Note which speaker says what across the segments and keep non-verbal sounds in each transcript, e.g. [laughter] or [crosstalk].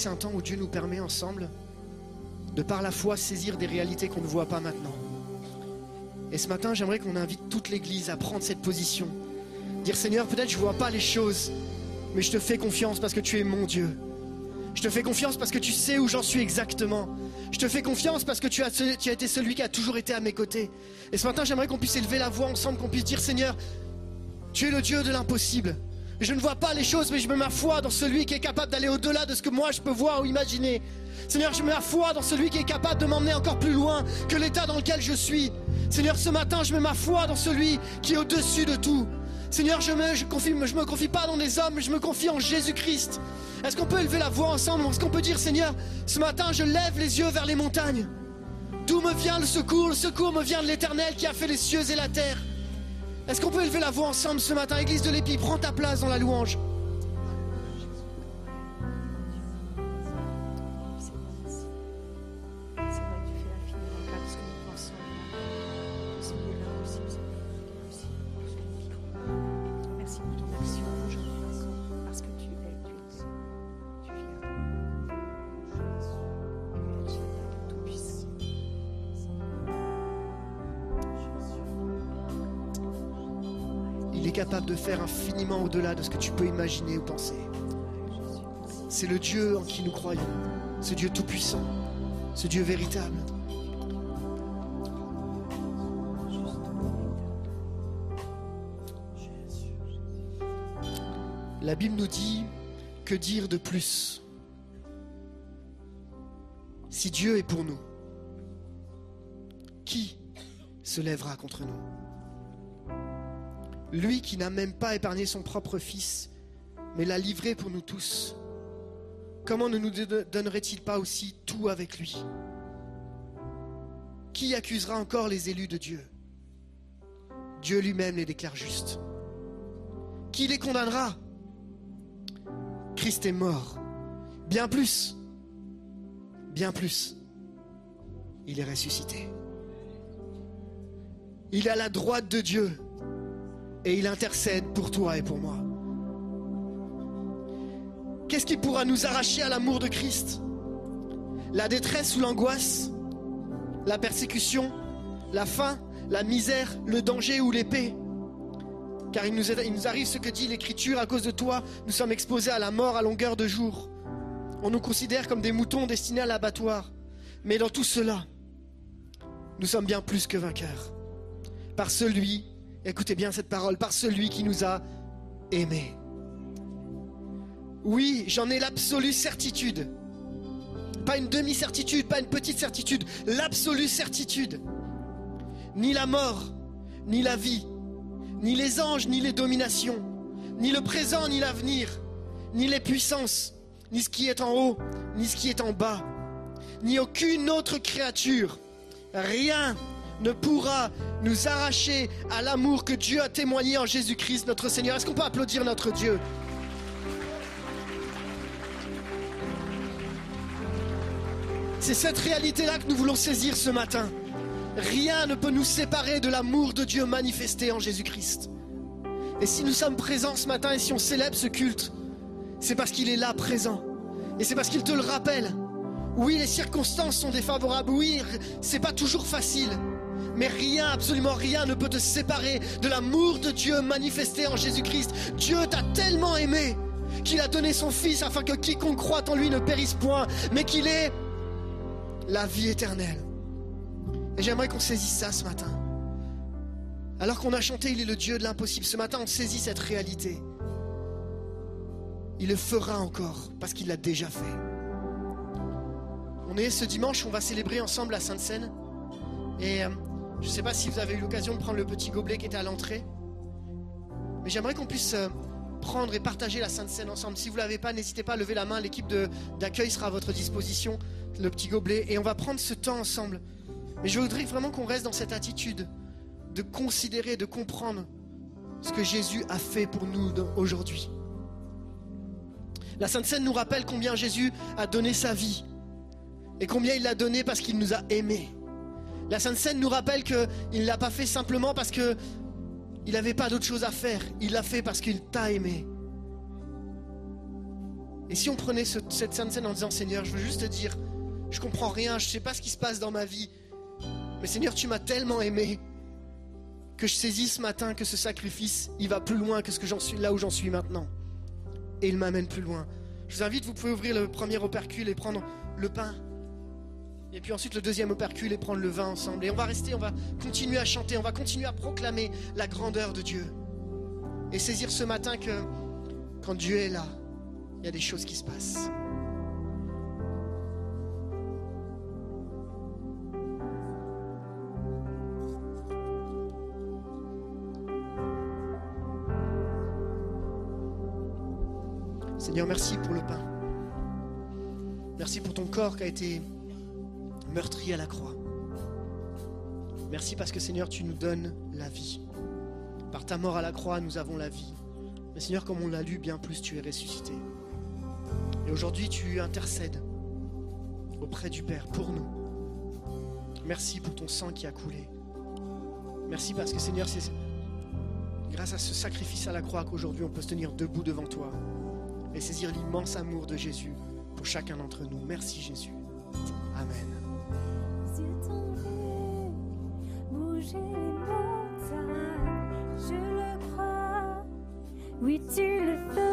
Speaker 1: c'est
Speaker 2: un temps où Dieu nous permet ensemble, de par la foi, saisir des réalités qu'on ne voit pas maintenant. Et ce matin, j'aimerais qu'on invite toute l'Église à prendre cette position. Dire Seigneur, peut-être je ne vois pas les choses, mais je te fais confiance parce que tu es mon Dieu. Je te fais confiance parce que tu sais où j'en suis exactement. Je te fais confiance parce que tu as, tu as été celui qui a toujours été à mes côtés. Et ce matin, j'aimerais qu'on puisse élever la voix ensemble, qu'on puisse dire Seigneur, tu es le Dieu de l'impossible. Je ne vois pas les choses, mais je mets ma foi dans celui qui est capable d'aller au-delà de ce que moi je peux voir ou imaginer. Seigneur, je mets ma foi dans celui qui est capable de m'emmener encore plus loin que l'état dans lequel je suis. Seigneur, ce matin, je mets ma foi dans celui qui est au-dessus de tout. Seigneur, je me, je confie, je me confie pas dans les hommes, mais je me confie en Jésus-Christ. Est-ce qu'on peut élever la voix ensemble? Est-ce qu'on peut dire, Seigneur, ce matin, je lève les yeux vers les montagnes D'où me vient le secours? Le secours me vient de l'Éternel qui a fait les cieux et la terre. Est-ce qu'on peut élever la voix ensemble ce matin Église de l'Épi, prends ta place dans la louange. Faire infiniment au-delà de ce que tu peux imaginer ou penser. C'est le Dieu en qui nous croyons, ce Dieu tout-puissant, ce Dieu véritable. La Bible nous dit que dire de plus? Si Dieu est pour nous, qui se lèvera contre nous? Lui qui n'a même pas épargné son propre Fils, mais l'a livré pour nous tous, comment ne nous don- donnerait-il pas aussi tout avec lui? Qui accusera encore les élus de Dieu? Dieu lui-même les déclare justes. Qui les condamnera? Christ est mort. Bien plus. Bien plus. Il est ressuscité. Il est à la droite de Dieu. Et il intercède pour toi et pour moi. Qu'est-ce qui pourra nous arracher à l'amour de Christ? La détresse ou l'angoisse? La persécution? La faim? La misère? Le danger ou l'épée? Car il nous, arrive ce que dit l'Écriture, à cause de toi, nous sommes exposés à la mort à longueur de jour. On nous considère comme des moutons destinés à l'abattoir. Mais dans tout cela, nous sommes bien plus que vainqueurs. Par celui, écoutez bien cette parole, par celui qui nous a aimés. Oui, j'en ai l'absolue certitude. Pas une demi-certitude, pas une petite certitude, l'absolue certitude. Ni la mort, ni la vie, ni les anges, ni les dominations, ni le présent, ni l'avenir, ni les puissances, ni ce qui est en haut, ni ce qui est en bas, ni aucune autre créature. Rien ne pourra nous arracher à l'amour que Dieu a témoigné en Jésus-Christ, notre Seigneur. Est-ce qu'on peut applaudir notre Dieu? C'est cette réalité-là que nous voulons saisir ce matin. Rien ne peut nous séparer de l'amour de Dieu manifesté en Jésus-Christ. Et si nous sommes présents ce matin et si on célèbre ce culte, c'est parce qu'il est là présent. Et c'est parce qu'il te le rappelle. Oui, les circonstances sont défavorables. Oui, c'est pas toujours facile. Mais rien, absolument rien ne peut te séparer de l'amour de Dieu manifesté en Jésus-Christ. Dieu t'a tellement aimé qu'il a donné son Fils afin que quiconque croit en lui ne périsse point, mais qu'il ait la vie éternelle. Et j'aimerais qu'on saisisse ça ce matin. Alors qu'on a chanté Il est le Dieu de l'impossible, ce matin on saisit cette réalité. Il le fera encore parce qu'il l'a déjà fait. On est ce dimanche, on va célébrer ensemble la Sainte Seine. Et euh, je ne sais pas si vous avez eu l'occasion de prendre le petit gobelet qui était à l'entrée. Mais j'aimerais qu'on puisse euh, prendre et partager la Sainte Seine ensemble. Si vous ne l'avez pas, n'hésitez pas à lever la main. L'équipe d'accueil sera à votre disposition, le petit gobelet. Et on va prendre ce temps ensemble. Mais je voudrais vraiment qu'on reste dans cette attitude de considérer, de comprendre ce que Jésus a fait pour nous aujourd'hui. La Sainte Seine nous rappelle combien Jésus a donné sa vie et combien il l'a donné parce qu'il nous a aimés. La Sainte Seine nous rappelle qu'il ne l'a pas fait simplement parce que il n'avait pas d'autre chose à faire. Il l'a fait parce qu'il t'a aimé. Et si on prenait ce- cette Sainte Seine en disant Seigneur, je veux juste te dire, je comprends rien, je ne sais pas ce qui se passe dans ma vie, mais Seigneur, tu m'as tellement aimé que je saisis ce matin que ce sacrifice, il va plus loin que ce que j'en suis là où j'en suis maintenant. Et il m'amène plus loin. Je vous invite, vous pouvez ouvrir le premier opercule et prendre le pain. Et puis ensuite le deuxième opercule et prendre le vin ensemble. Et on va rester, on va continuer à chanter, on va continuer à proclamer la grandeur de Dieu. Et saisir ce matin que quand Dieu est là, il y a des choses qui se passent. Seigneur, merci pour le pain. Merci pour ton corps qui a été meurtri à la croix. Merci parce que Seigneur, tu nous donnes la vie. Par ta mort à la croix, nous avons la vie. Mais Seigneur, comme on l'a lu, bien plus tu es ressuscité. Et aujourd'hui, tu intercèdes auprès du Père pour nous. Merci pour ton sang qui a coulé. Merci parce que Seigneur, c'est grâce à ce sacrifice à la croix qu'aujourd'hui on peut se tenir debout devant toi et saisir l'immense amour de Jésus pour chacun d'entre nous. Merci Jésus. Amen.
Speaker 3: Oui, tu le feras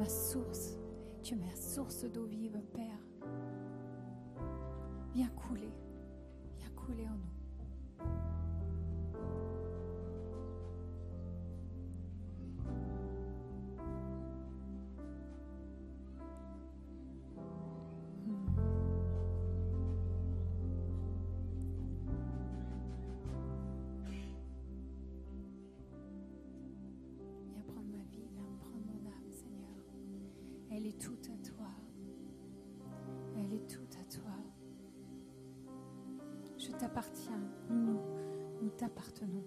Speaker 1: ma source. Tu es ma source d'eau vive, Père. Viens couler. toute à toi. Elle est tout à toi. Je t'appartiens. Nous, nous t'appartenons.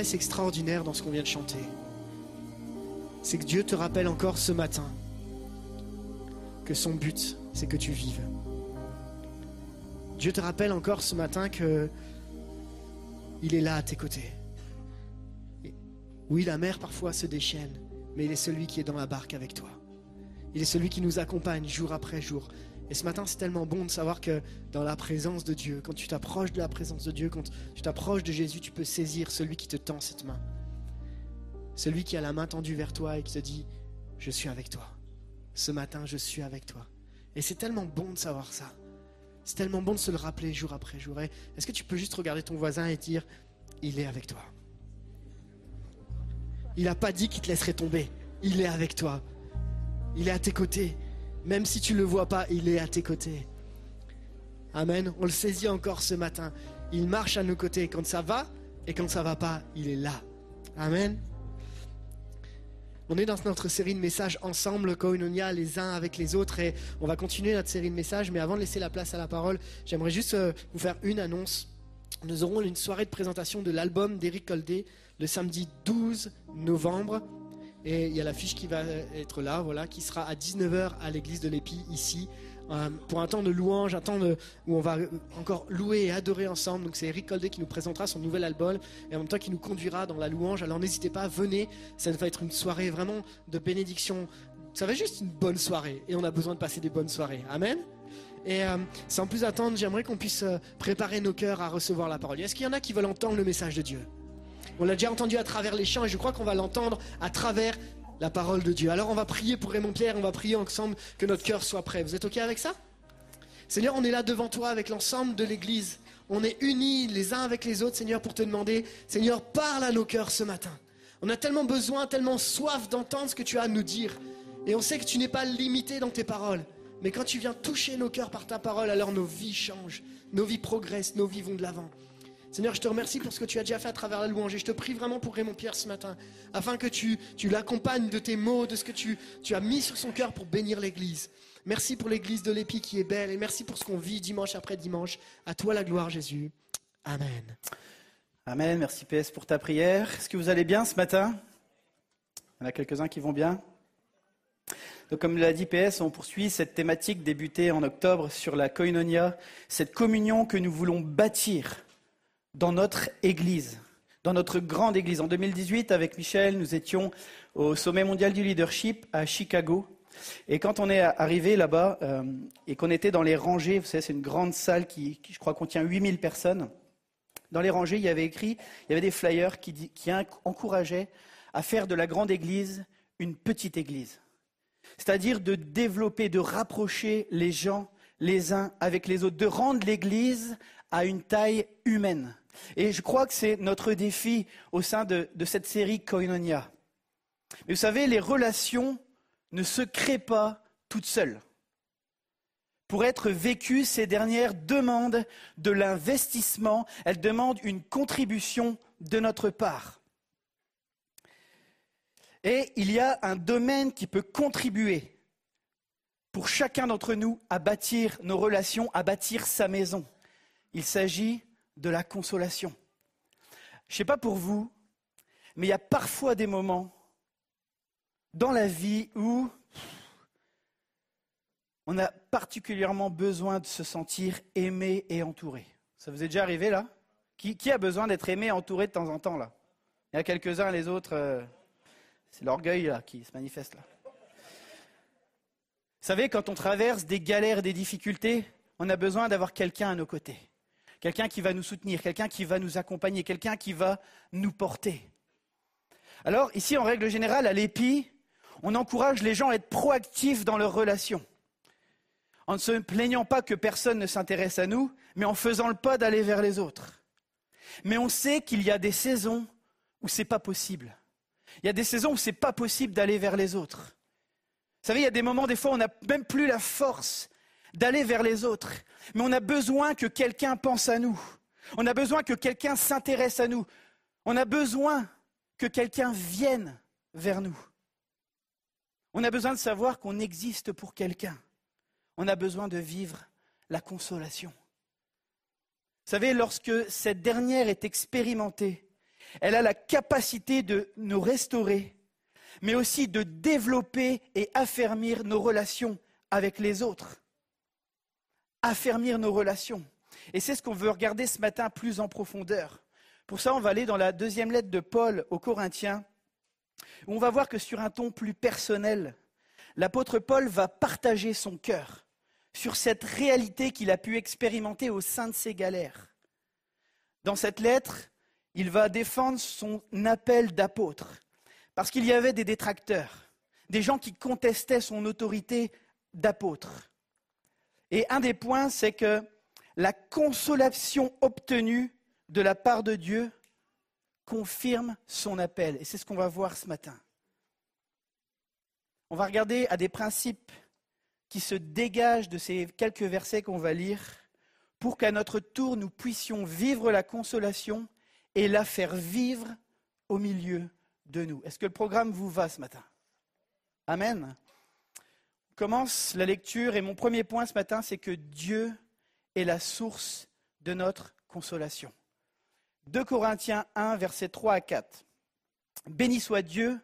Speaker 2: Extraordinaire dans ce qu'on vient de chanter. C'est que Dieu te rappelle encore ce matin que son but, c'est que tu vives. Dieu te rappelle encore ce matin que il est là à tes côtés. Oui, la mer parfois se déchaîne, mais il est celui qui est dans la barque avec toi. Il est celui qui nous accompagne jour après jour. Et ce matin, c'est tellement bon de savoir que dans la présence de Dieu, quand tu t'approches de la présence de Dieu, quand tu t'approches de Jésus, tu peux saisir celui qui te tend cette main. Celui qui a la main tendue vers toi et qui te dit, je suis avec toi. Ce matin, je suis avec toi. Et c'est tellement bon de savoir ça. C'est tellement bon de se le rappeler jour après jour. Est-ce que tu peux juste regarder ton voisin et dire, il est avec toi. Il n'a pas dit qu'il te laisserait tomber. Il est avec toi. Il est à tes côtés. Même si tu ne le vois pas, il est à tes côtés. Amen. On le saisit encore ce matin. Il marche à nos côtés quand ça va et quand ça va pas, il est là. Amen. On est dans notre série de messages ensemble, Koinonia, les uns avec les autres, et on va continuer notre série de messages. Mais avant de laisser la place à la parole, j'aimerais juste euh, vous faire une annonce. Nous aurons une soirée de présentation de l'album d'Eric Coldé le samedi 12 novembre. Et il y a l'affiche qui va être là, voilà, qui sera à 19h à l'église de l'Épi, ici, euh, pour un temps de louange, un temps où on va encore louer et adorer ensemble. Donc c'est Eric Coldé qui nous présentera son nouvel album et en même temps qui nous conduira dans la louange. Alors n'hésitez pas, venez, ça va être une soirée vraiment de bénédiction. Ça va être juste une bonne soirée et on a besoin de passer des bonnes soirées. Amen. Et euh, sans plus attendre, j'aimerais qu'on puisse euh, préparer nos cœurs à recevoir la parole. Est-ce qu'il y en a qui veulent entendre le message de Dieu? On l'a déjà entendu à travers les chants et je crois qu'on va l'entendre à travers la parole de Dieu. Alors on va prier pour Raymond Pierre, on va prier ensemble que notre cœur soit prêt. Vous êtes OK avec ça? Seigneur, on est là devant toi avec l'ensemble de l'Église. On est unis les uns avec les autres, Seigneur, pour te demander, Seigneur, parle à nos cœurs ce matin. On a tellement besoin, tellement soif d'entendre ce que tu as à nous dire. Et on sait que tu n'es pas limité dans tes paroles. Mais quand tu viens toucher nos cœurs par ta parole, alors nos vies changent, nos vies progressent, nos vies vont de l'avant. Seigneur, je te remercie pour ce que tu as déjà fait à travers la louange. Et je te prie vraiment pour Raymond Pierre ce matin, afin que tu, l'accompagnes de tes mots, de ce que tu, tu as mis sur son cœur pour bénir l'Église. Merci pour l'Église de l'Épi qui est belle. Et merci pour ce qu'on vit dimanche après dimanche. À toi la gloire, Jésus. Amen.
Speaker 4: Amen. Merci PS pour ta prière. Est-ce que vous allez bien ce matin? Il y en a quelques-uns qui vont bien. Donc, comme l'a dit PS, on poursuit cette thématique débutée en octobre sur la koinonia, cette communion que nous voulons bâtir dans notre Église, dans notre grande Église. En 2018, avec Michel, nous étions au sommet mondial du leadership à Chicago. Et quand on est arrivé là-bas euh, et qu'on était dans les rangées, vous savez, c'est une grande salle qui, je crois, contient 8000 personnes. Dans les rangées, il y avait écrit, il y avait des flyers qui encourageaient à faire de la grande Église une petite Église. C'est-à-dire de développer, de rapprocher les gens les uns avec les autres, de rendre l'Église à une taille humaine. Et je crois que c'est notre défi au sein de, cette série Koinonia. Mais vous savez, les relations ne se créent pas toutes seules. Pour être vécues, ces dernières demandent de l'investissement, elles demandent une contribution de notre part. Et il y a un domaine qui peut contribuer pour chacun d'entre nous à bâtir nos relations, à bâtir sa maison. Il s'agit de la consolation. Je ne sais pas pour vous, mais il y a parfois des moments dans la vie où on a particulièrement besoin de se sentir aimé et entouré. Ça vous est déjà arrivé là? Qui, a besoin d'être aimé et entouré de temps en temps là? Il y a quelques-uns, les autres, euh, c'est l'orgueil qui se manifeste là. Vous savez, quand on traverse des galères, des difficultés, on a besoin d'avoir quelqu'un à nos côtés. Quelqu'un qui va nous soutenir, quelqu'un qui va nous accompagner, quelqu'un qui va nous porter. Alors, ici, en règle générale, à l'EPI, on encourage les gens à être proactifs dans leurs relations. En ne se plaignant pas que personne ne s'intéresse à nous, mais en faisant le pas d'aller vers les autres. Mais on sait qu'il y a des saisons où c'est pas possible. Il y a des saisons où c'est pas possible d'aller vers les autres. Vous savez, il y a des moments, des fois, on n'a même plus la force d'aller vers les autres. Mais on a besoin que quelqu'un pense à nous. On a besoin que quelqu'un s'intéresse à nous. On a besoin que quelqu'un vienne vers nous. On a besoin de savoir qu'on existe pour quelqu'un. On a besoin de vivre la consolation. Vous savez, lorsque cette dernière est expérimentée, elle a la capacité de nous restaurer, mais aussi de développer et affermir nos relations avec les autres. Affermir nos relations. Et c'est ce qu'on veut regarder ce matin plus en profondeur. Pour ça, on va aller dans la deuxième lettre de Paul aux Corinthiens, où on va voir que sur un ton plus personnel, l'apôtre Paul va partager son cœur sur cette réalité qu'il a pu expérimenter au sein de ses galères. Dans cette lettre, il va défendre son appel d'apôtre, parce qu'il y avait des détracteurs, des gens qui contestaient son autorité d'apôtre. Et un des points, c'est que la consolation obtenue de la part de Dieu confirme son appel. Et c'est ce qu'on va voir ce matin. On va regarder à des principes qui se dégagent de ces quelques versets qu'on va lire pour qu'à notre tour nous puissions vivre la consolation et la faire vivre au milieu de nous. Est-ce que le programme vous va ce matin? Amen. On commence la lecture et mon premier point ce matin, c'est que Dieu est la source de notre consolation. 2 Corinthiens 1, versets 3 à 4. Béni soit Dieu,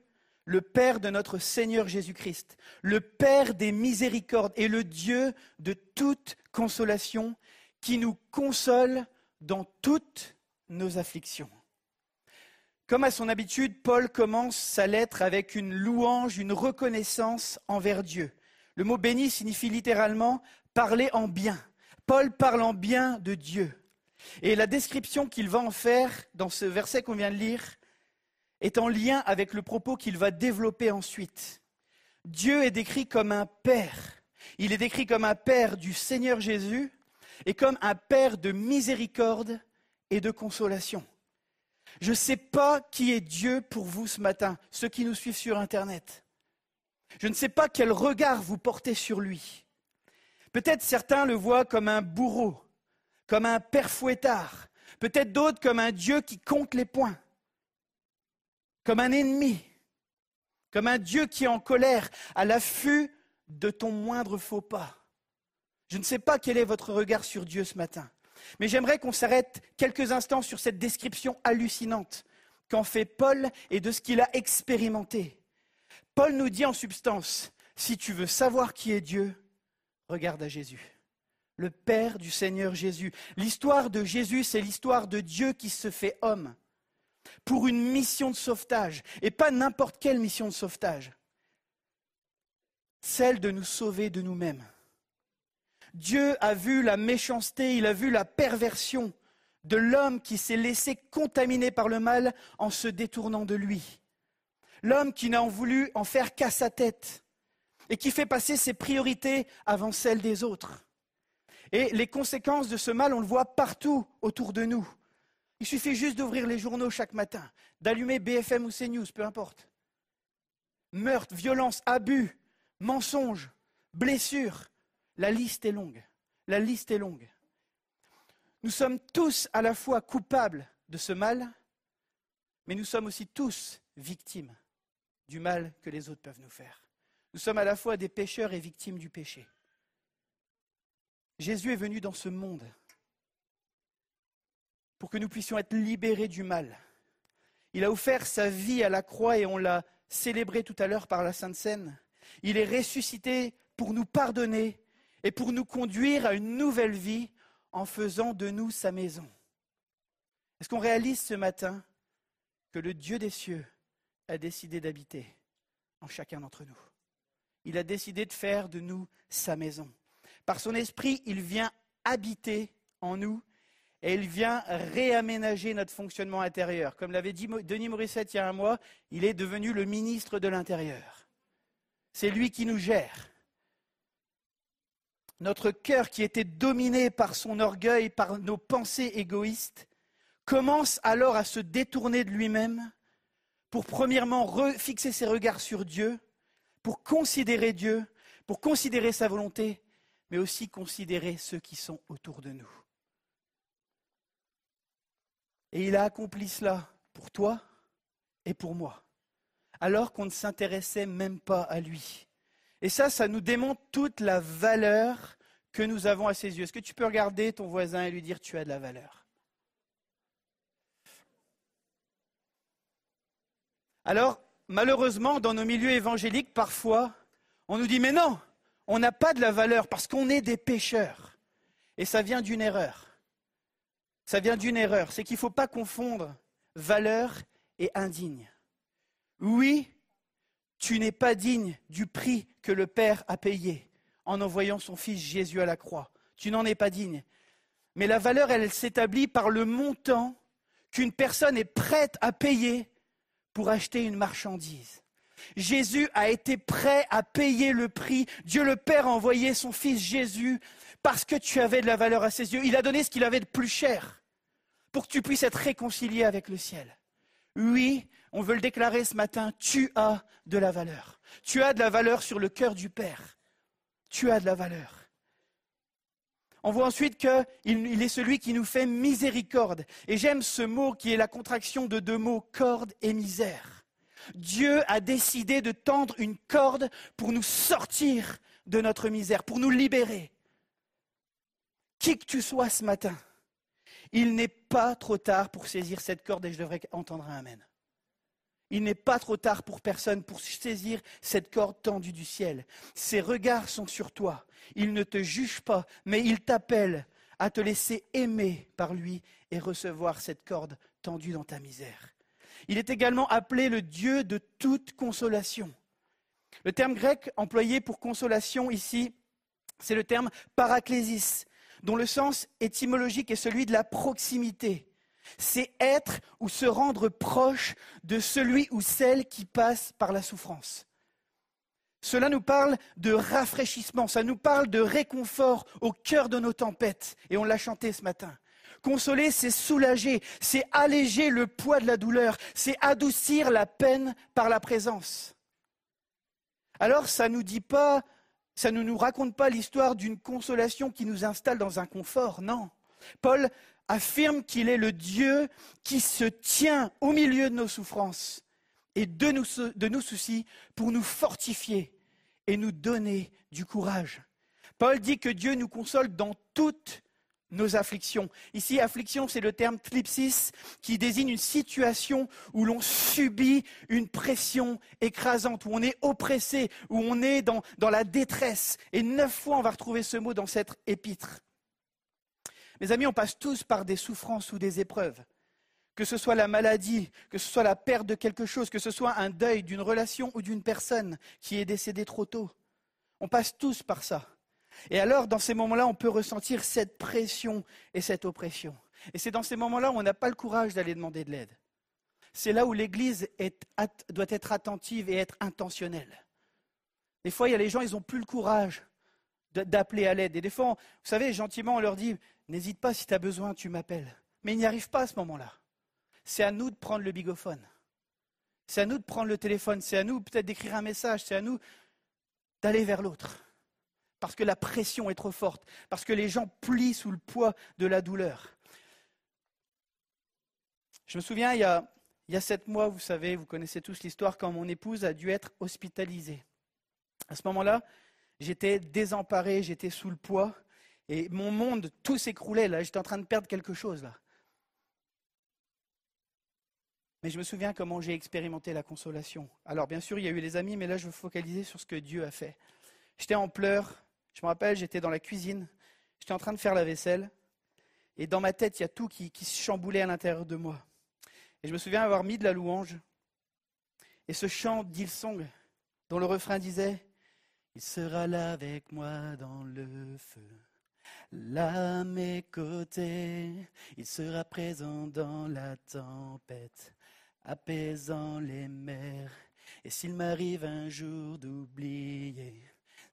Speaker 4: le Père de notre Seigneur Jésus-Christ, le Père des miséricordes et le Dieu de toute consolation, qui nous console dans toutes nos afflictions. Comme à son habitude, Paul commence sa lettre avec une louange, une reconnaissance envers Dieu. Le mot béni signifie littéralement parler en bien. Paul parle en bien de Dieu. Et la description qu'il va en faire dans ce verset qu'on vient de lire est en lien avec le propos qu'il va développer ensuite. Dieu est décrit comme un père. Il est décrit comme un Père du Seigneur Jésus et comme un Père de miséricorde et de consolation. Je ne sais pas qui est Dieu pour vous ce matin, ceux qui nous suivent sur Internet. Je ne sais pas quel regard vous portez sur lui. Peut-être certains le voient comme un bourreau, comme un père fouettard, peut-être d'autres comme un Dieu qui compte les points, comme un ennemi, comme un Dieu qui est en colère, à l'affût de ton moindre faux pas. Je ne sais pas quel est votre regard sur Dieu ce matin, mais j'aimerais qu'on s'arrête quelques instants sur cette description hallucinante qu'en fait Paul et de ce qu'il a expérimenté. Paul nous dit en substance, si tu veux savoir qui est Dieu, regarde à Jésus, le Père du Seigneur Jésus. L'histoire de Jésus, c'est l'histoire de Dieu qui se fait homme pour une mission de sauvetage, et pas n'importe quelle mission de sauvetage, celle de nous sauver de nous-mêmes. Dieu a vu la méchanceté, il a vu la perversion de l'homme qui s'est laissé contaminer par le mal en se détournant de lui. L'homme qui n'a en voulu en faire qu'à sa tête et qui fait passer ses priorités avant celles des autres. Et les conséquences de ce mal, on le voit partout autour de nous. Il suffit juste d'ouvrir les journaux chaque matin, d'allumer BFM ou CNews, peu importe. Meurtre, violence, abus, mensonges, blessures, la liste est longue. La liste est longue. Nous sommes tous à la fois coupables de ce mal, mais nous sommes aussi tous victimes du mal que les autres peuvent nous faire. Nous sommes à la fois des pécheurs et victimes du péché. Jésus est venu dans ce monde pour que nous puissions être libérés du mal. Il a offert sa vie à la croix et on l'a célébré tout à l'heure par la Sainte Seine. Il est ressuscité pour nous pardonner et pour nous conduire à une nouvelle vie en faisant de nous sa maison. Est-ce qu'on réalise ce matin que le Dieu des cieux a décidé d'habiter en chacun d'entre nous Il a décidé de faire de nous sa maison. Par son esprit, il vient habiter en nous et il vient réaménager notre fonctionnement intérieur. Comme l'avait dit Denis Morissette il y a un mois, il est devenu le ministre de l'Intérieur. C'est lui qui nous gère. Notre cœur qui était dominé par son orgueil, par nos pensées égoïstes, commence alors à se détourner de lui-même pour premièrement fixer ses regards sur Dieu, pour considérer Dieu, pour considérer sa volonté, mais aussi considérer ceux qui sont autour de nous. Et il a accompli cela pour toi et pour moi, alors qu'on ne s'intéressait même pas à lui. Et ça, ça nous démontre toute la valeur que nous avons à ses yeux. Est-ce que tu peux regarder ton voisin et lui dire tu as de la valeur? Alors, malheureusement, dans nos milieux évangéliques, parfois, on nous dit mais non, on n'a pas de la valeur parce qu'on est des pécheurs. Et ça vient d'une erreur. Ça vient d'une erreur, c'est qu'il ne faut pas confondre valeur et indigne. Oui, tu n'es pas digne du prix que le Père a payé en envoyant son Fils Jésus à la croix. Tu n'en es pas digne. Mais la valeur, elle s'établit par le montant qu'une personne est prête à payer pour acheter une marchandise. Jésus a été prêt à payer le prix. Dieu le Père a envoyé son Fils Jésus parce que tu avais de la valeur à ses yeux. Il a donné ce qu'il avait de plus cher pour que tu puisses être réconcilié avec le ciel. Oui, on veut le déclarer ce matin, tu as de la valeur. Tu as de la valeur sur le cœur du Père. Tu as de la valeur. On voit ensuite qu'il il est celui qui nous fait miséricorde. Et j'aime ce mot qui est la contraction de deux mots, corde et misère. Dieu a décidé de tendre une corde pour nous sortir de notre misère, pour nous libérer. Qui que tu sois ce matin, il n'est pas trop tard pour saisir cette corde et je devrais entendre un Amen. Il n'est pas trop tard pour personne pour saisir cette corde tendue du ciel. Ses regards sont sur toi. Il ne te juge pas, mais il t'appelle à te laisser aimer par lui et recevoir cette corde tendue dans ta misère. Il est également appelé le Dieu de toute consolation. Le terme grec employé pour consolation ici, c'est le terme paraclésis, dont le sens étymologique est celui de la proximité. C'est être ou se rendre proche de celui ou celle qui passe par la souffrance. Cela nous parle de rafraîchissement, ça nous parle de réconfort au cœur de nos tempêtes. Et on l'a chanté ce matin. Consoler, c'est soulager, c'est alléger le poids de la douleur, c'est adoucir la peine par la présence. Alors, ça ne nous dit pas, ça ne nous raconte pas l'histoire d'une consolation qui nous installe dans un confort, non. Paul affirme qu'il est le Dieu qui se tient au milieu de nos souffrances et de nos, de nos soucis pour nous fortifier et nous donner du courage. Paul dit que Dieu nous console dans toutes nos afflictions. Ici, affliction, c'est le terme qui désigne une situation où l'on subit une pression écrasante, où on est oppressé, où on est dans, dans la détresse. Et neuf fois, on va retrouver ce mot dans cette épître. Mes amis, on passe tous par des souffrances ou des épreuves. Que ce soit la maladie, que ce soit la perte de quelque chose, que ce soit un deuil d'une relation ou d'une personne qui est décédée trop tôt. On passe tous par ça. Et alors, dans ces moments-là, on peut ressentir cette pression et cette oppression. Et c'est dans ces moments-là où on n'a pas le courage d'aller demander de l'aide. C'est là où l'Église doit être attentive et être intentionnelle. Des fois, il y a les gens, ils n'ont plus le courage d'appeler à l'aide. Et des fois, vous savez, gentiment, on leur dit, n'hésite pas, si tu as besoin, tu m'appelles. Mais ils n'y arrivent pas à ce moment-là. C'est à nous de prendre le bigophone. C'est à nous de prendre le téléphone. C'est à nous peut-être d'écrire un message. C'est à nous d'aller vers l'autre parce que la pression est trop forte, parce que les gens plient sous le poids de la douleur. Je me souviens, il y a, il y a sept mois, vous savez, vous connaissez tous l'histoire, quand mon épouse a dû être hospitalisée. À ce moment-là, j'étais désemparé, j'étais sous le poids, et mon monde, tout s'écroulait, là, j'étais en train de perdre quelque chose, là. Mais je me souviens comment j'ai expérimenté la consolation. Alors, bien sûr, il y a eu les amis, mais là, je veux focaliser sur ce que Dieu a fait. J'étais en pleurs, je me rappelle, j'étais dans la cuisine, j'étais en train de faire la vaisselle, et dans ma tête, il y a tout qui, se chamboulait à l'intérieur de moi. Et je me souviens avoir mis de la louange, et ce chant d'Ilsong, dont le refrain disait Il sera là avec moi dans le feu, là à mes côtés, il sera présent dans la tempête, apaisant les mers. Et s'il m'arrive un jour d'oublier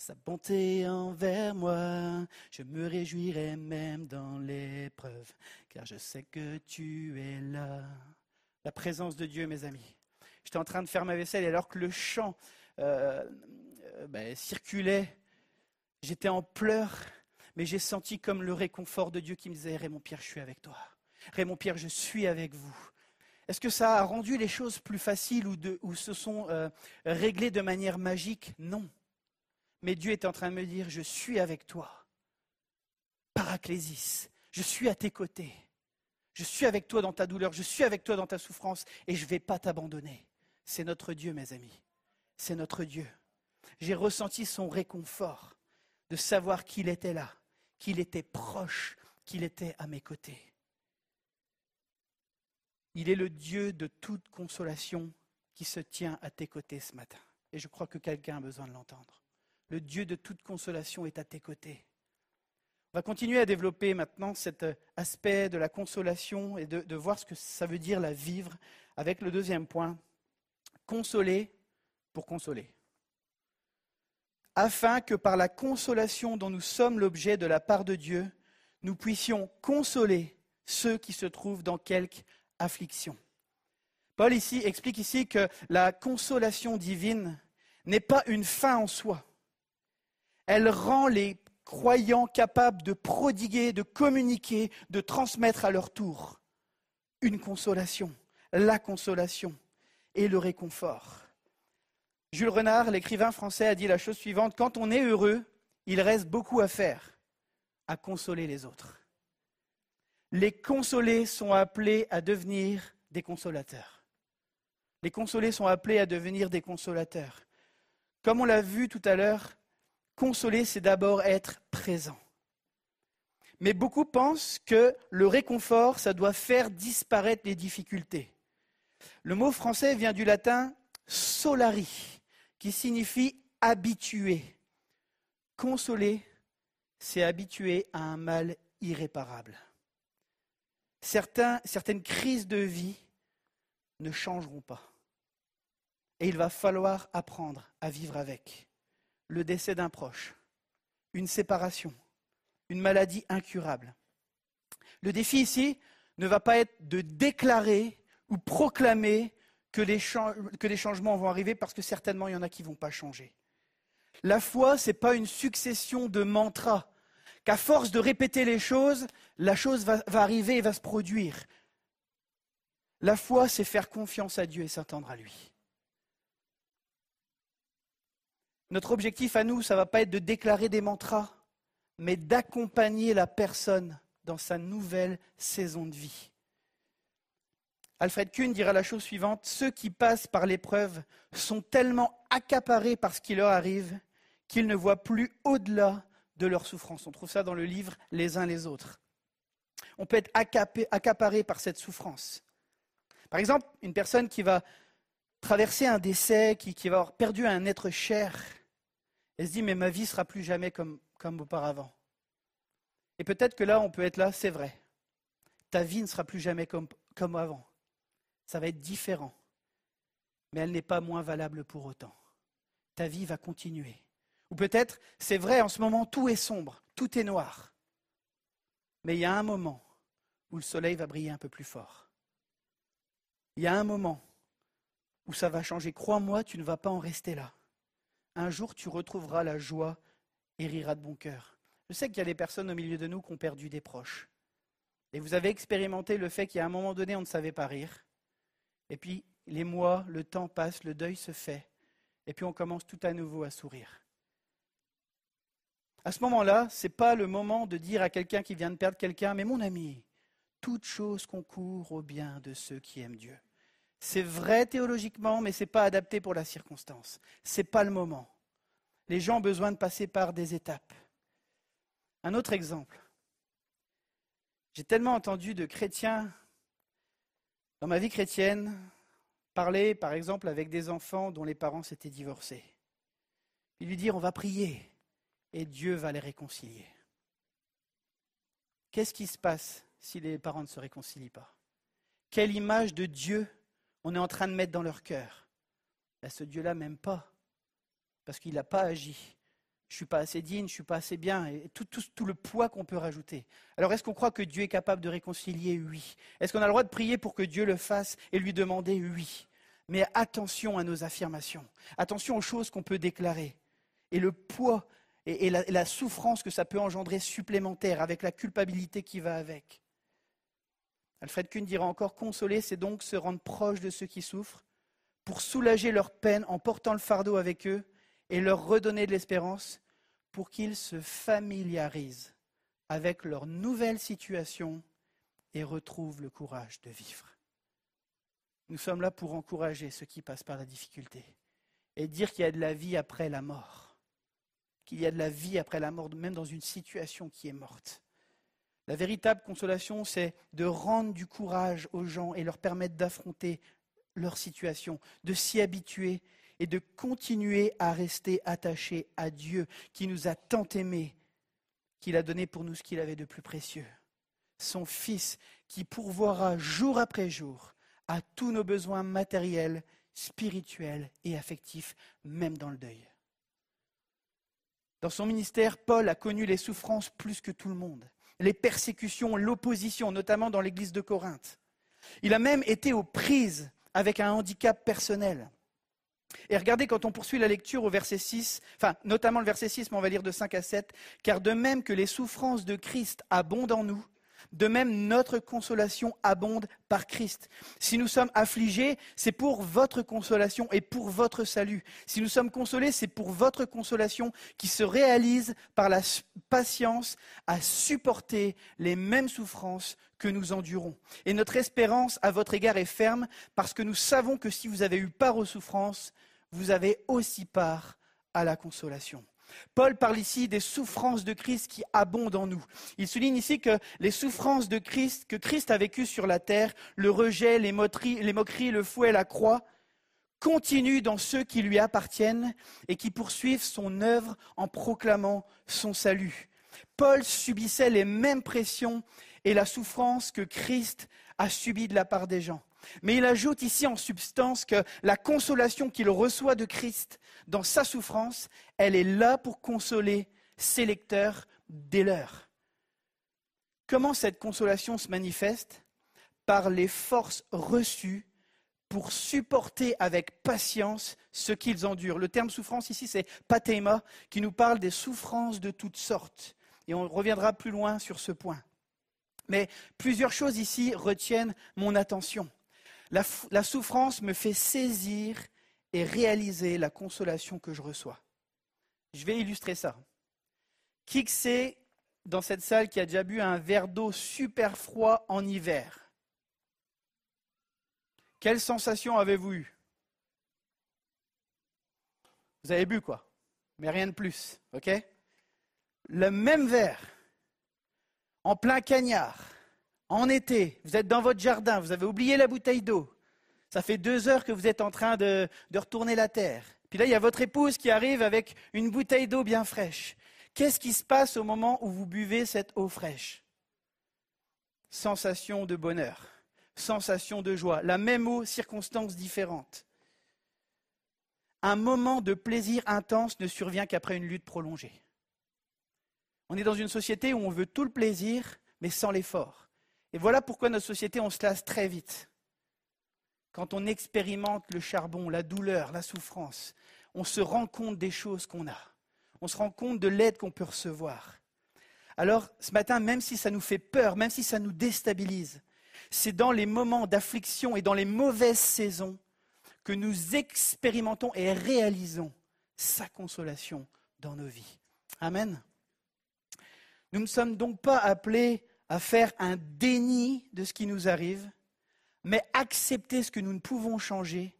Speaker 4: sa bonté envers moi. Je me réjouirai même dans l'épreuve, car je sais que tu es là. La présence de Dieu, mes amis. J'étais en train de faire ma vaisselle et alors que le chant euh, euh, ben, circulait, j'étais en pleurs, mais j'ai senti comme le réconfort de Dieu qui me disait Raymond Pierre, je suis avec toi. Raymond Pierre, je suis avec vous. Est-ce que ça a rendu les choses plus faciles ou, se sont euh, réglées de manière magique? Non. Mais Dieu est en train de me dire, je suis avec toi. Paraclésis, je suis à tes côtés. Je suis avec toi dans ta douleur, je suis avec toi dans ta souffrance et je ne vais pas t'abandonner. C'est notre Dieu, mes amis. C'est notre Dieu. J'ai ressenti son réconfort de savoir qu'il était là, qu'il était proche, qu'il était à mes côtés. Il est le Dieu de toute consolation qui se tient à tes côtés ce matin. Et je crois que quelqu'un a besoin de l'entendre. Le Dieu de toute consolation est à tes côtés. On va continuer à développer maintenant cet aspect de la consolation et de, voir ce que ça veut dire la vivre avec le deuxième point, consoler pour consoler. Afin que par la consolation dont nous sommes l'objet de la part de Dieu, nous puissions consoler ceux qui se trouvent dans quelque affliction. Paul ici explique ici que la consolation divine n'est pas une fin en soi elle rend les croyants capables de prodiguer, de communiquer, de transmettre à leur tour une consolation, la consolation et le réconfort. Jules Renard, l'écrivain français, a dit la chose suivante, quand on est heureux, il reste beaucoup à faire, à consoler les autres. Les consolés sont appelés à devenir des consolateurs. Les consolés sont appelés à devenir des consolateurs. Comme on l'a vu tout à l'heure, Consoler, c'est d'abord être présent. Mais beaucoup pensent que le réconfort, ça doit faire disparaître les difficultés. Le mot français vient du latin solari, qui signifie habituer. Consoler, c'est habituer à un mal irréparable. certaines crises de vie ne changeront pas. Et il va falloir apprendre à vivre avec. le décès d'un proche, une séparation, une maladie incurable. Le défi ici ne va pas être de déclarer ou proclamer que les, chan- que les changements vont arriver parce que certainement il y en a qui ne vont pas changer. La foi, ce n'est pas une succession de mantras, qu'à force de répéter les choses, la chose va, va arriver et va se produire. La foi, c'est faire confiance à Dieu et s'attendre à lui. Notre objectif à nous, ça ne va pas être de déclarer des mantras, mais d'accompagner la personne dans sa nouvelle saison de vie. Alfred Kuhn dira la chose suivante, ceux qui passent par l'épreuve sont tellement accaparés par ce qui leur arrive qu'ils ne voient plus au-delà de leur souffrance. On trouve ça dans le livre Les uns les autres. On peut être accaparé par cette souffrance. Par exemple, une personne qui va traverser un décès, qui, va avoir perdu un être cher, elle se dit, mais ma vie sera plus jamais comme, auparavant. Et peut-être que là, on peut être là, c'est vrai. Ta vie ne sera plus jamais comme avant. Ça va être différent. Mais elle n'est pas moins valable pour autant. Ta vie va continuer. Ou peut-être, c'est vrai, en ce moment, tout est sombre, tout est noir. Mais il y a un moment où le soleil va briller un peu plus fort. Il y a un moment où ça va changer. Crois-moi, tu ne vas pas en rester là. Un jour, tu retrouveras la joie et riras de bon cœur. Je sais qu'il y a des personnes au milieu de nous qui ont perdu des proches. Et vous avez expérimenté le fait qu'à un moment donné, on ne savait pas rire. Et puis, les mois, le temps passe, le deuil se fait. Et puis, on commence tout à nouveau à sourire. À ce moment-là, ce n'est pas le moment de dire à quelqu'un qui vient de perdre quelqu'un, mais mon ami, toute chose concourt au bien de ceux qui aiment Dieu. C'est vrai théologiquement, mais ce n'est pas adapté pour la circonstance. Ce n'est pas le moment. Les gens ont besoin de passer par des étapes. Un autre exemple. J'ai tellement entendu de chrétiens dans ma vie chrétienne parler, par exemple, avec des enfants dont les parents s'étaient divorcés. Et lui dire, on va prier et Dieu va les réconcilier. Qu'est-ce qui se passe si les parents ne se réconcilient pas? Quelle image de Dieu on est en train de mettre dans leur cœur? Ben, Ce Dieu-là m'aime pas, parce qu'il n'a pas agi. Je suis pas assez digne, je suis pas assez bien, et tout, le poids qu'on peut rajouter. Alors est-ce qu'on croit que Dieu est capable de réconcilier? Oui. Est-ce qu'on a le droit de prier pour que Dieu le fasse et lui demander? Oui. Mais attention à nos affirmations, attention aux choses qu'on peut déclarer, et le poids et la, et la souffrance que ça peut engendrer supplémentaire avec la culpabilité qui va avec. Alfred Kuhn dira encore Consoler, c'est donc se rendre proche de ceux qui souffrent, pour soulager leur peine en portant le fardeau avec eux et leur redonner de l'espérance pour qu'ils se familiarisent avec leur nouvelle situation et retrouvent le courage de vivre. Nous sommes là pour encourager ceux qui passent par la difficulté et dire qu'il y a de la vie après la mort, qu'il y a de la vie après la mort, même dans une situation qui est morte. La véritable consolation, c'est de rendre du courage aux gens et leur permettre d'affronter leur situation, de s'y habituer et de continuer à rester attachés à Dieu qui nous a tant aimés, qu'il a donné pour nous ce qu'il avait de plus précieux. Son Fils qui pourvoira jour après jour à tous nos besoins matériels, spirituels et affectifs, même dans le deuil. Dans son ministère, Paul a connu les souffrances plus que tout le monde, les persécutions, l'opposition, notamment dans l'église de Corinthe. Il a même été aux prises avec un handicap personnel. Et regardez, quand on poursuit la lecture au verset 6, enfin, notamment le verset 6, mais on va lire de 5 à 7, car de même que les souffrances de Christ abondent en nous, de même notre consolation abonde par Christ. Si nous sommes affligés, c'est pour votre consolation et pour votre salut. Si nous sommes consolés, c'est pour votre consolation qui se réalise par la patience à supporter les mêmes souffrances que nous endurons. Et notre espérance à votre égard est ferme parce que nous savons que si vous avez eu part aux souffrances, vous avez aussi part à la consolation. Paul parle ici des souffrances de Christ qui abondent en nous. Il souligne ici que les souffrances de Christ, que Christ a vécues sur la terre, le rejet, les moqueries, le fouet, la croix, continuent dans ceux qui lui appartiennent et qui poursuivent son œuvre en proclamant son salut. Paul subissait les mêmes pressions et la souffrance que Christ a subi de la part des gens. Mais il ajoute ici en substance que la consolation qu'il reçoit de Christ dans sa souffrance, elle est là pour consoler ses lecteurs dès leurs. Comment cette consolation se manifeste? Par les forces reçues pour supporter avec patience ce qu'ils endurent. Le terme souffrance ici, c'est pathéma, qui nous parle des souffrances de toutes sortes. Et on reviendra plus loin sur ce point. Mais plusieurs choses ici retiennent mon attention. La, souffrance me fait saisir et réaliser la consolation que je reçois. Je vais illustrer ça. Qui que c'est dans cette salle qui a déjà bu un verre d'eau super froid en hiver? Quelle sensation avez-vous eue? Vous avez bu quoi. Mais rien de plus, ok? Le même verre, en plein cagnard, en été, vous êtes dans votre jardin, vous avez oublié la bouteille d'eau. Ça fait deux heures que vous êtes en train de, retourner la terre. Puis là, il y a votre épouse qui arrive avec une bouteille d'eau bien fraîche. Qu'est-ce qui se passe au moment où vous buvez cette eau fraîche? Sensation de bonheur, sensation de joie, la même eau, circonstances différentes. Un moment de plaisir intense ne survient qu'après une lutte prolongée. On est dans une société où on veut tout le plaisir, mais sans l'effort. Et voilà pourquoi notre société, on se lasse très vite. Quand on expérimente le charbon, la douleur, la souffrance, on se rend compte des choses qu'on a. On se rend compte de l'aide qu'on peut recevoir. Alors, ce matin, même si ça nous fait peur, même si ça nous déstabilise, c'est dans les moments d'affliction et dans les mauvaises saisons que nous expérimentons et réalisons sa consolation dans nos vies. Amen. Nous ne sommes donc pas appelés à faire un déni de ce qui nous arrive, mais accepter ce que nous ne pouvons changer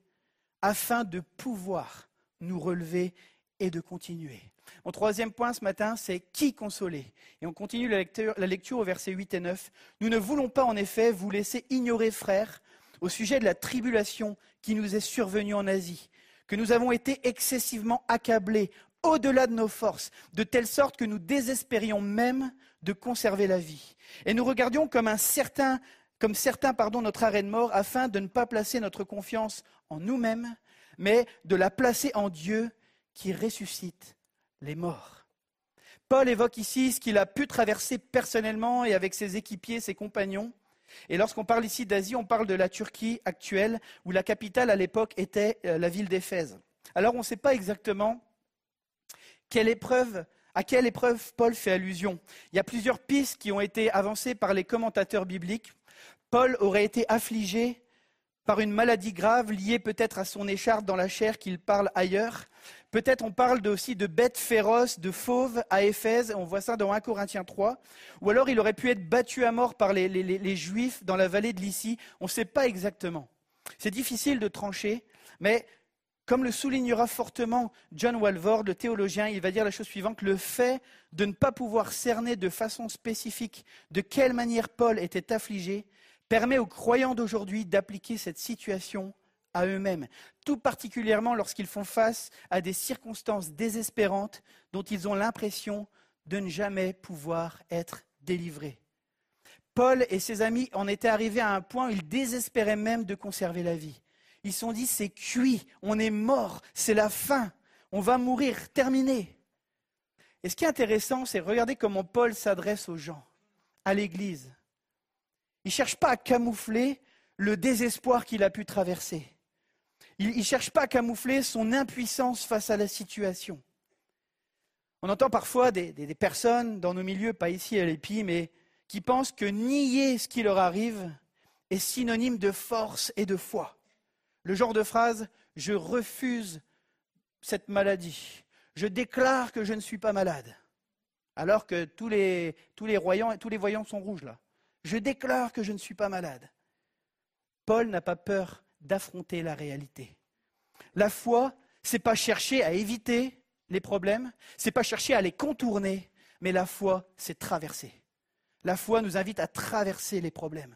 Speaker 4: afin de pouvoir nous relever et de continuer. Mon troisième point ce matin, c'est qui consoler? Et on continue la lecture, au verset 8 et 9. Nous ne voulons pas en effet vous laisser ignorer, frères, au sujet de la tribulation qui nous est survenue en Asie, que nous avons été excessivement accablés au-delà de nos forces, de telle sorte que nous désespérions même de conserver la vie. Et nous regardions comme un certain, comme certains, pardon, notre arrêt de mort, afin de ne pas placer notre confiance en nous-mêmes, mais de la placer en Dieu qui ressuscite les morts. Paul évoque ici ce qu'il a pu traverser personnellement et avec ses équipiers, ses compagnons. Et lorsqu'on parle ici d'Asie, on parle de la Turquie actuelle, où la capitale à l'époque était euh, la ville d'Éphèse. Alors on ne sait pas exactement quelle épreuve, à quelle épreuve Paul fait allusion? Il y a plusieurs pistes qui ont été avancées par les commentateurs bibliques. Paul aurait été affligé par une maladie grave liée peut-être à son écharpe dans la chair qu'il parle ailleurs. Peut-être on parle aussi de bêtes féroces, de fauves à Éphèse, on voit ça dans 1 Corinthiens 3. Ou alors il aurait pu être battu à mort par les, Juifs dans la vallée de Lycie. On ne sait pas exactement. C'est difficile de trancher, mais comme le soulignera fortement John Walvoord, le théologien, il va dire la chose suivante, le fait de ne pas pouvoir cerner de façon spécifique de quelle manière Paul était affligé permet aux croyants d'aujourd'hui d'appliquer cette situation à eux-mêmes, tout particulièrement lorsqu'ils font face à des circonstances désespérantes dont ils ont l'impression de ne jamais pouvoir être délivrés. Paul et ses amis en étaient arrivés à un point où ils désespéraient même de conserver la vie. Ils se sont dit, c'est cuit, on est mort, c'est la fin, on va mourir, terminé. Et ce qui est intéressant, c'est regarder comment Paul s'adresse aux gens, à l'Église. Il ne cherche pas à camoufler le désespoir qu'il a pu traverser. Il ne cherche pas à camoufler son impuissance face à la situation. On entend parfois des, personnes dans nos milieux, pas ici à l'EPI, mais qui pensent que nier ce qui leur arrive est synonyme de force et de foi. Le genre de phrase je refuse cette maladie, je déclare que je ne suis pas malade, alors que tous les, tous les, tous les voyants sont rouges là. Je déclare que je ne suis pas malade. Paul n'a pas peur d'affronter la réalité. La foi, c'est pas chercher à éviter les problèmes, c'est pas chercher à les contourner, mais la foi, c'est traverser. La foi nous invite à traverser les problèmes.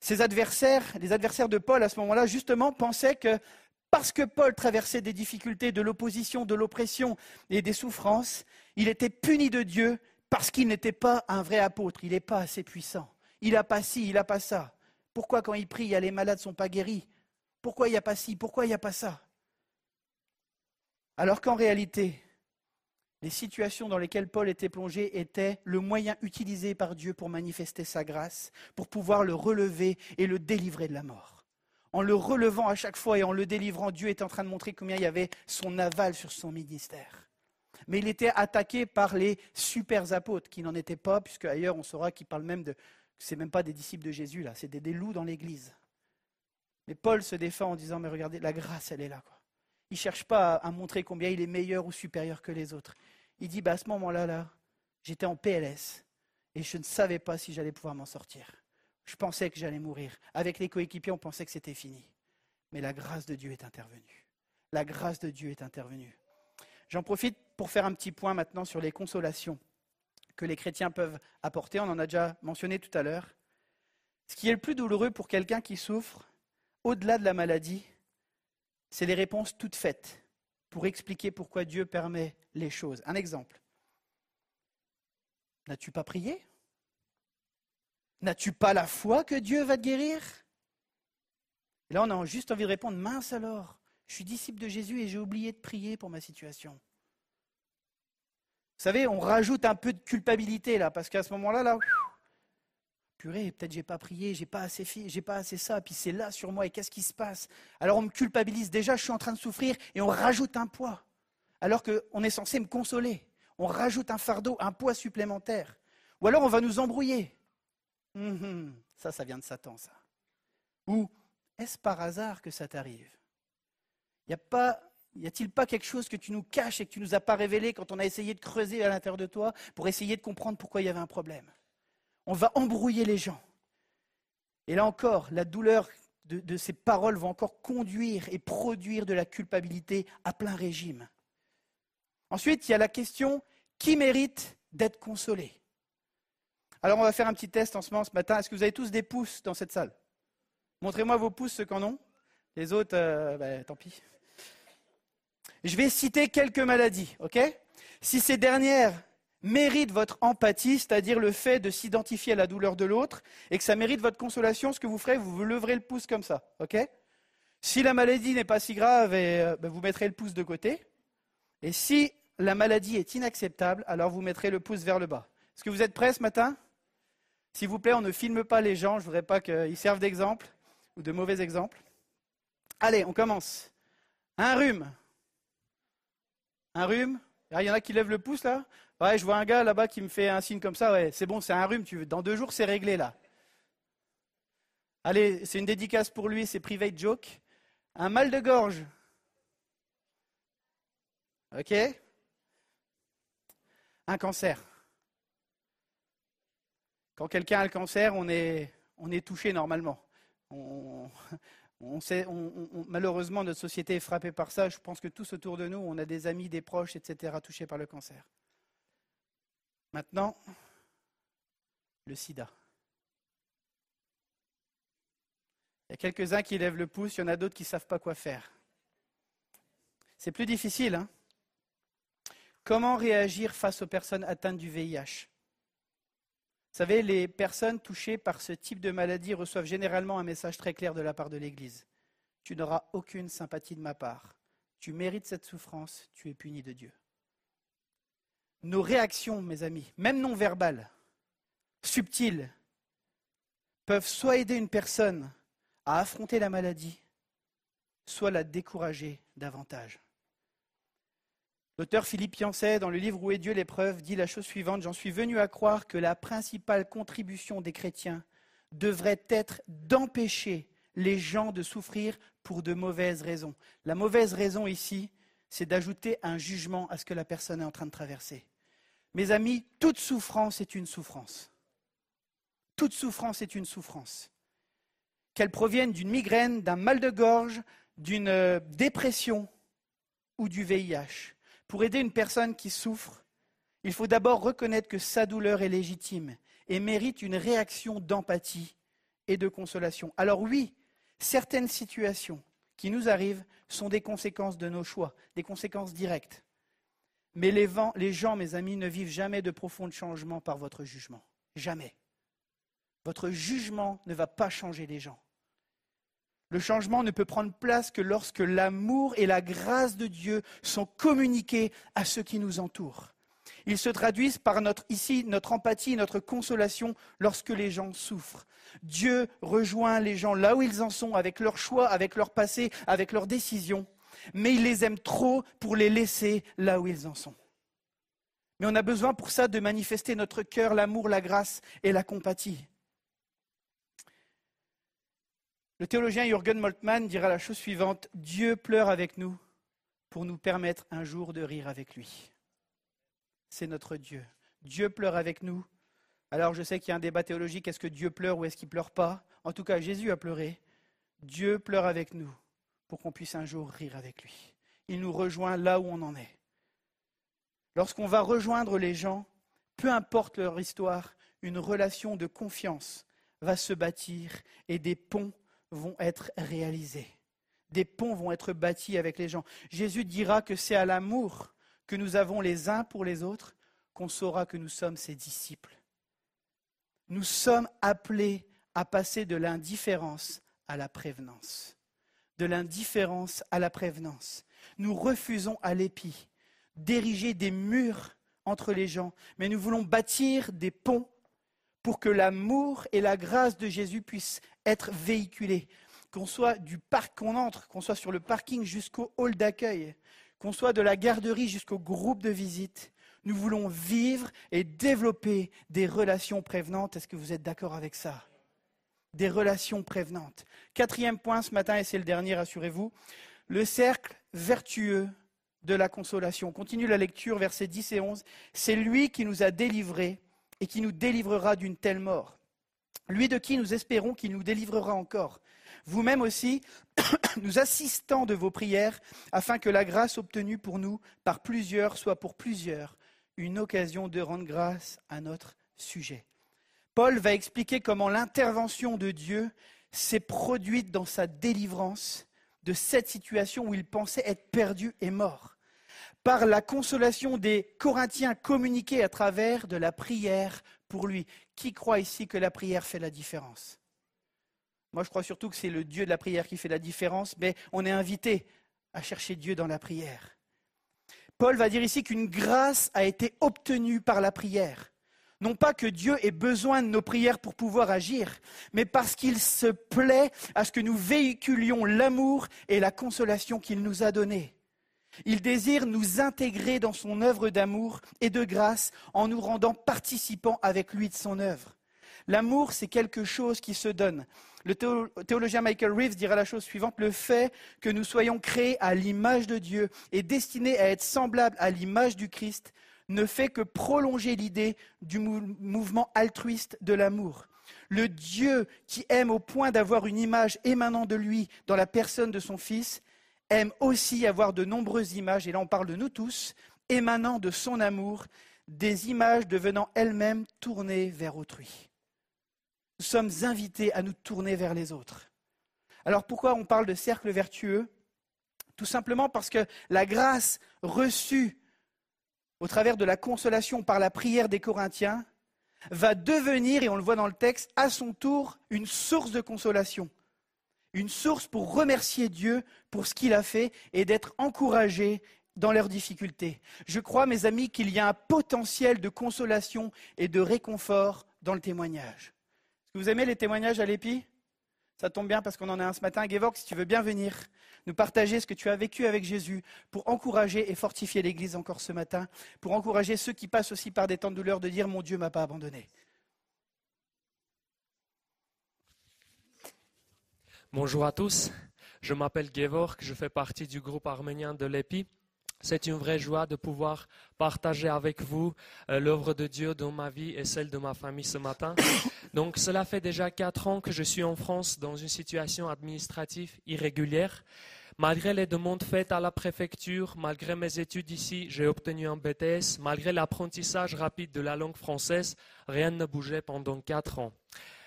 Speaker 4: Ses adversaires, les adversaires de Paul à ce moment-là, justement, pensaient que parce que Paul traversait des difficultés, de l'opposition, de l'oppression et des souffrances, il était puni de Dieu parce qu'il n'était pas un vrai apôtre, il n'est pas assez puissant. Il n'a pas ci, il n'a pas ça. Pourquoi quand il prie, les malades ne sont pas guéris? Pourquoi il n'y a pas ci? Pourquoi il n'y a pas ça? Alors qu'en réalité, les situations dans lesquelles Paul était plongé étaient le moyen utilisé par Dieu pour manifester sa grâce, pour pouvoir le relever et le délivrer de la mort. En le relevant à chaque fois et en le délivrant, Dieu est en train de montrer combien il y avait son aval sur son ministère. Mais il était attaqué par les super apôtres, qui n'en étaient pas, puisque ailleurs on saura qu'ils parlent même de. C'est même pas des disciples de Jésus, là, c'est des, loups dans l'église. Mais Paul se défend en disant Mais regardez, la grâce, elle est là. Il ne cherche pas à, à montrer combien il est meilleur ou supérieur que les autres. Il dit bah, À ce moment-là, là, j'étais en PLS et je ne savais pas si j'allais pouvoir m'en sortir. Je pensais que j'allais mourir. Avec les coéquipiers, on pensait que c'était fini. Mais la grâce de Dieu est intervenue. La grâce de Dieu est intervenue. J'en profite pour faire un petit point maintenant sur les consolations que les chrétiens peuvent apporter. On en a déjà mentionné tout à l'heure. Ce qui est le plus douloureux pour quelqu'un qui souffre, au-delà de la maladie, c'est les réponses toutes faites pour expliquer pourquoi Dieu permet les choses. Un exemple. N'as-tu pas prié? N'as-tu pas la foi que Dieu va te guérir? Et là, on a juste envie de répondre, mince alors, je suis disciple de Jésus et j'ai oublié de prier pour ma situation. Vous savez, on rajoute un peu de culpabilité là, parce qu'à ce moment-là, là, purée, peut-être j'ai pas prié, j'ai pas assez j'ai pas assez ça, puis c'est là sur moi et qu'est-ce qui se passe? Alors on me culpabilise déjà, je suis en train de souffrir et on rajoute un poids, alors qu'on est censé me consoler. On rajoute un fardeau, un poids supplémentaire. Ou alors on va nous embrouiller. Hum, ça, ça vient de Satan, ça. Ou est-ce par hasard que ça t'arrive? Y a-t-il pas quelque chose que tu nous caches et que tu nous as pas révélé quand on a essayé de creuser à l'intérieur de toi pour essayer de comprendre pourquoi il y avait un problème? On va embrouiller les gens. Et là encore, la douleur de, ces paroles va encore conduire et produire de la culpabilité à plein régime. Ensuite, il y a la question qui mérite d'être consolé? Alors on va faire un petit test en ce moment ce matin. Est-ce que vous avez tous des pouces dans cette salle? Montrez-moi vos pouces, ceux qui en ont. Les autres, euh, bah, tant pis. Je vais citer quelques maladies, ok? Si ces dernières méritent votre empathie, c'est-à-dire le fait de s'identifier à la douleur de l'autre, et que ça mérite votre consolation, ce que vous ferez, vous vous leverez le pouce comme ça, ok? Si la maladie n'est pas si grave, euh, bah, vous mettrez le pouce de côté. Et si la maladie est inacceptable, alors vous mettrez le pouce vers le bas. Est-ce que vous êtes prêts ce matin? S'il vous plaît, on ne filme pas les gens, je ne voudrais pas qu'ils servent d'exemple ou de mauvais exemples. Allez, on commence. Un rhume. Un rhume. Il y en a qui lèvent le pouce là? Ouais, je vois un gars là-bas qui me fait un signe comme ça. Ouais, c'est bon, c'est un rhume. Tu veux. Dans deux jours, c'est réglé là. Allez, c'est une dédicace pour lui, c'est private joke. Un mal de gorge. Ok Un cancer. Quand quelqu'un a le cancer, on est, on est touché normalement. On, sait, malheureusement, notre société est frappée par ça. Je pense que tous autour de nous, on a des amis, des proches, etc., touchés par le cancer. Maintenant, le sida. Il y a quelques-uns qui lèvent le pouce, il y en a d'autres qui ne savent pas quoi faire. C'est plus difficile. Hein Comment réagir face aux personnes atteintes du VIH vous savez, les personnes touchées par ce type de maladie reçoivent généralement un message très clair de la part de l'Église. Tu n'auras aucune sympathie de ma part. Tu mérites cette souffrance, tu es puni de Dieu. Nos réactions, mes amis, même non verbales, subtiles, peuvent soit aider une personne à affronter la maladie, soit la décourager davantage. L'auteur Philippe Yancey, dans le livre Où est Dieu l'épreuve, dit la chose suivante J'en suis venu à croire que la principale contribution des chrétiens devrait être d'empêcher les gens de souffrir pour de mauvaises raisons. La mauvaise raison ici, c'est d'ajouter un jugement à ce que la personne est en train de traverser. Mes amis, toute souffrance est une souffrance. Toute souffrance est une souffrance. Qu'elle provienne d'une migraine, d'un mal de gorge, d'une euh, dépression ou du VIH. Pour aider une personne qui souffre, il faut d'abord reconnaître que sa douleur est légitime et mérite une réaction d'empathie et de consolation. Alors oui, certaines situations qui nous arrivent sont des conséquences de nos choix, des conséquences directes. Mais les, gens, mes amis, ne vivent jamais de profonds changements par votre jugement. Jamais. Votre jugement ne va pas changer les gens. Le changement ne peut prendre place que lorsque l'amour et la grâce de Dieu sont communiqués à ceux qui nous entourent. Ils se traduisent par notre, ici notre empathie, notre consolation lorsque les gens souffrent. Dieu rejoint les gens là où ils en sont, avec leurs choix, avec leur passé, avec leurs décisions, mais il les aime trop pour les laisser là où ils en sont. Mais on a besoin pour ça de manifester notre cœur, l'amour, la grâce et la compatie. Le théologien Jürgen Moltmann dira la chose suivante Dieu pleure avec nous pour nous permettre un jour de rire avec lui. C'est notre Dieu. Dieu pleure avec nous. Alors je sais qu'il y a un débat théologique est-ce que Dieu pleure ou est-ce qu'il pleure pas? En tout cas, Jésus a pleuré. Dieu pleure avec nous pour qu'on puisse un jour rire avec lui. Il nous rejoint là où on en est. Lorsqu'on va rejoindre les gens, peu importe leur histoire, une relation de confiance va se bâtir et des ponts vont être réalisés. Des ponts vont être bâtis avec les gens. Jésus dira que c'est à l'amour que nous avons les uns pour les autres qu'on saura que nous sommes ses disciples. Nous sommes appelés à passer de l'indifférence à la prévenance. De l'indifférence à la prévenance. Nous refusons à l'épi d'ériger des murs entre les gens, mais nous voulons bâtir des ponts pour que l'amour et la grâce de Jésus puissent être véhiculés. Qu'on soit du parc qu'on entre, qu'on soit sur le parking jusqu'au hall d'accueil, qu'on soit de la garderie jusqu'au groupe de visite, nous voulons vivre et développer des relations prévenantes. Est-ce que vous êtes d'accord avec ça? Des relations prévenantes. Quatrième point ce matin, et c'est le dernier, rassurez-vous, le cercle vertueux de la consolation. On continue la lecture, versets 10 et 11. C'est lui qui nous a délivrés et qui nous délivrera d'une telle mort. Lui de qui nous espérons qu'il nous délivrera encore. Vous-même aussi, [coughs] nous assistons de vos prières, afin que la grâce obtenue pour nous par plusieurs soit pour plusieurs une occasion de rendre grâce à notre sujet. Paul va expliquer comment l'intervention de Dieu s'est produite dans sa délivrance de cette situation où il pensait être perdu et mort par la consolation des Corinthiens communiquée à travers de la prière pour lui. Qui croit ici que la prière fait la différence? Moi, je crois surtout que c'est le Dieu de la prière qui fait la différence, mais on est invité à chercher Dieu dans la prière. Paul va dire ici qu'une grâce a été obtenue par la prière. Non pas que Dieu ait besoin de nos prières pour pouvoir agir, mais parce qu'il se plaît à ce que nous véhiculions l'amour et la consolation qu'il nous a donnés. Il désire nous intégrer dans son œuvre d'amour et de grâce en nous rendant participants avec lui de son œuvre. L'amour, c'est quelque chose qui se donne. Le théologien Michael Reeves dira la chose suivante, le fait que nous soyons créés à l'image de Dieu et destinés à être semblables à l'image du Christ ne fait que prolonger l'idée du mouvement altruiste de l'amour. Le Dieu qui aime au point d'avoir une image émanant de lui dans la personne de son Fils aime aussi avoir de nombreuses images, et là on parle de nous tous, émanant de son amour, des images devenant elles-mêmes tournées vers autrui. Nous sommes invités à nous tourner vers les autres. Alors pourquoi on parle de cercle vertueux? Tout simplement parce que la grâce reçue au travers de la consolation par la prière des Corinthiens va devenir, et on le voit dans le texte, à son tour une source de consolation une source pour remercier Dieu pour ce qu'il a fait et d'être encouragé dans leurs difficultés. Je crois, mes amis, qu'il y a un potentiel de consolation et de réconfort dans le témoignage. Est-ce que vous aimez les témoignages à l'épi? Ça tombe bien parce qu'on en a un ce matin. Gevorg, si tu veux bien venir nous partager ce que tu as vécu avec Jésus pour encourager et fortifier l'Église encore ce matin, pour encourager ceux qui passent aussi par des temps de douleur de dire Mon Dieu m'a pas abandonné.
Speaker 5: Bonjour à tous, je m'appelle Gevorg, je fais partie du groupe arménien de l'EPI. C'est une vraie joie de pouvoir partager avec vous euh, l'œuvre de Dieu dans ma vie et celle de ma famille ce matin. [coughs] Donc cela fait déjà quatre ans que je suis en France dans une situation administrative irrégulière. Malgré les demandes faites à la préfecture, malgré mes études ici, j'ai obtenu un BTS, malgré l'apprentissage rapide de la langue française, rien ne bougeait pendant quatre ans.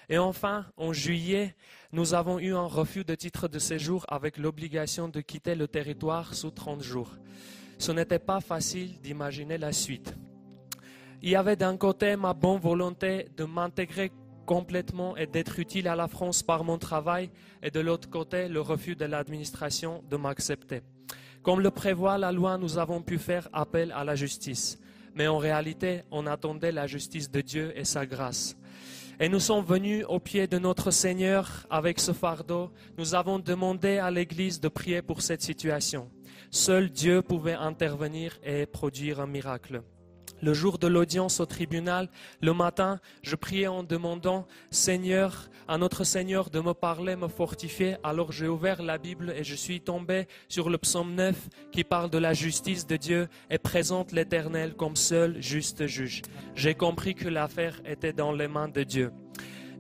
Speaker 5: Et enfin, en juillet, nous avons eu un refus de titre de séjour avec l'obligation de quitter le territoire sous 30 jours. Ce n'était pas facile d'imaginer la suite. Il y avait d'un côté ma bonne volonté de m'intégrer complètement et d'être utile à la France par mon travail et de l'autre côté le refus de l'administration de m'accepter. Comme le prévoit la loi, nous avons pu faire appel à la justice. Mais en réalité, on attendait la justice de Dieu et sa grâce. Et nous sommes venus au pied de notre Seigneur avec ce fardeau. Nous avons demandé à l'Église de prier pour cette situation. Seul Dieu pouvait intervenir et produire un miracle. Le jour de l'audience au tribunal, le matin, je priais en demandant, Seigneur, à notre Seigneur de me parler, me fortifier. Alors j'ai ouvert la Bible et je suis tombé sur le psaume 9 qui parle de la justice de Dieu et présente l'Éternel comme seul juste juge. J'ai compris que l'affaire était dans les mains de Dieu.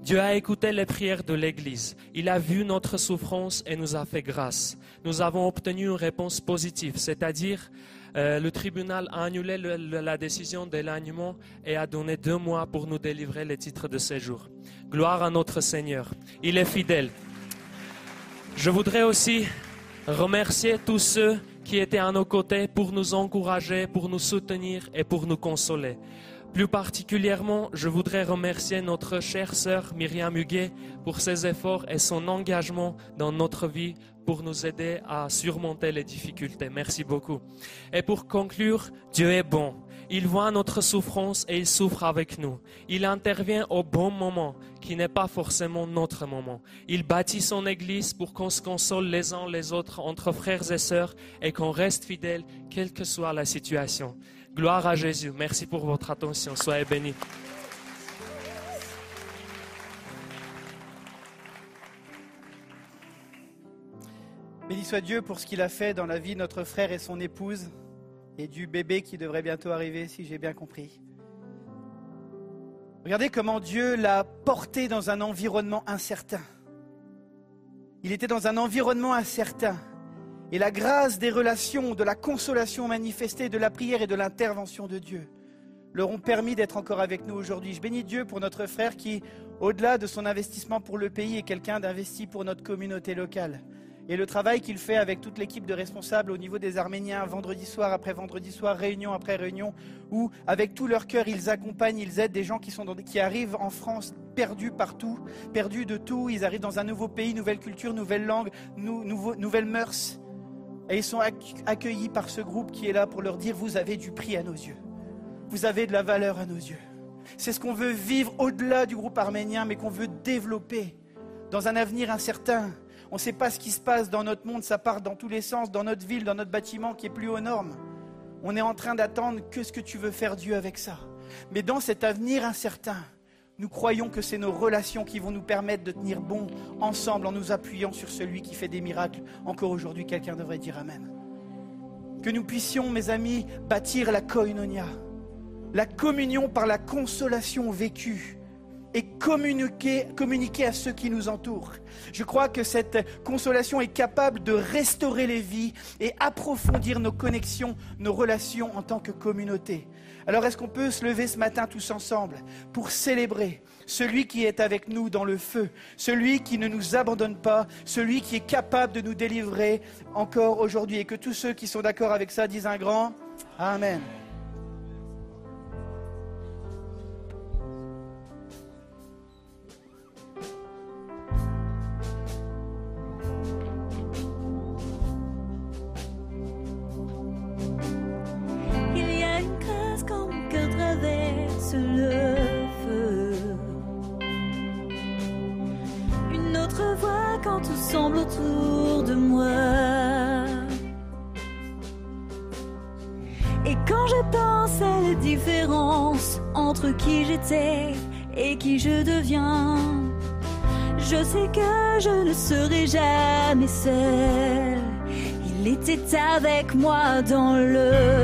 Speaker 5: Dieu a écouté les prières de l'Église. Il a vu notre souffrance et nous a fait grâce. Nous avons obtenu une réponse positive, c'est-à-dire euh, le tribunal a annulé la décision d'éloignement et a donné deux mois pour nous délivrer les titres de séjour. Gloire à notre Seigneur. Il est fidèle. Je voudrais aussi remercier tous ceux qui étaient à nos côtés pour nous encourager, pour nous soutenir et pour nous consoler. Plus particulièrement, je voudrais remercier notre chère sœur Myriam Huguet pour ses efforts et son engagement dans notre vie pour nous aider à surmonter les difficultés. Merci beaucoup. Et pour conclure, Dieu est bon. Il voit notre souffrance et il souffre avec nous. Il intervient au bon moment, qui n'est pas forcément notre moment. Il bâtit son Église pour qu'on se console les uns les autres entre frères et sœurs et qu'on reste fidèles, quelle que soit la situation. Gloire à Jésus. Merci pour votre attention. Soyez bénis.
Speaker 4: Béni soit Dieu pour ce qu'il a fait dans la vie de notre frère et son épouse et du bébé qui devrait bientôt arriver, si j'ai bien compris. Regardez comment Dieu l'a porté dans un environnement incertain. Il était dans un environnement incertain. Et la grâce des relations, de la consolation manifestée, de la prière et de l'intervention de Dieu leur ont permis d'être encore avec nous aujourd'hui. Je bénis Dieu pour notre frère qui, au-delà de son investissement pour le pays, est quelqu'un d'investi pour notre communauté locale. Et le travail qu'il fait avec toute l'équipe de responsables au niveau des Arméniens, vendredi soir après vendredi soir, réunion après réunion, où avec tout leur cœur, ils accompagnent, ils aident des gens qui, arrivent en France perdus partout, perdus de tout. Ils arrivent dans un nouveau pays, nouvelle culture, nouvelle langue, nouvelles mœurs. Et ils sont acc- accueillis par ce groupe qui est là pour leur dire, vous avez du prix à nos yeux. Vous avez de la valeur à nos yeux. C'est ce qu'on veut vivre au-delà du groupe arménien, mais qu'on veut développer dans un avenir incertain. On ne sait pas ce qui se passe dans notre monde, ça part dans tous les sens, dans notre ville, dans notre bâtiment qui est plus aux normes. On est en train d'attendre que ce que tu veux faire Dieu avec ça. Mais dans cet avenir incertain, nous croyons que c'est nos relations qui vont nous permettre de tenir bon ensemble en nous appuyant sur celui qui fait des miracles. Encore aujourd'hui, quelqu'un devrait dire Amen. Que nous puissions, mes amis, bâtir la koinonia, la communion par la consolation vécue et communiquer, à ceux qui nous entourent. Je crois que cette consolation est capable de restaurer les vies et approfondir nos connexions, nos relations en tant que communauté. Alors est-ce qu'on peut se lever ce matin tous ensemble pour célébrer celui qui est avec nous dans le feu, celui qui ne nous abandonne pas, celui qui est capable de nous délivrer encore aujourd'hui et que tous ceux qui sont d'accord avec ça disent un grand Amen.
Speaker 6: Ne serai jamais seule. Il était avec moi dans le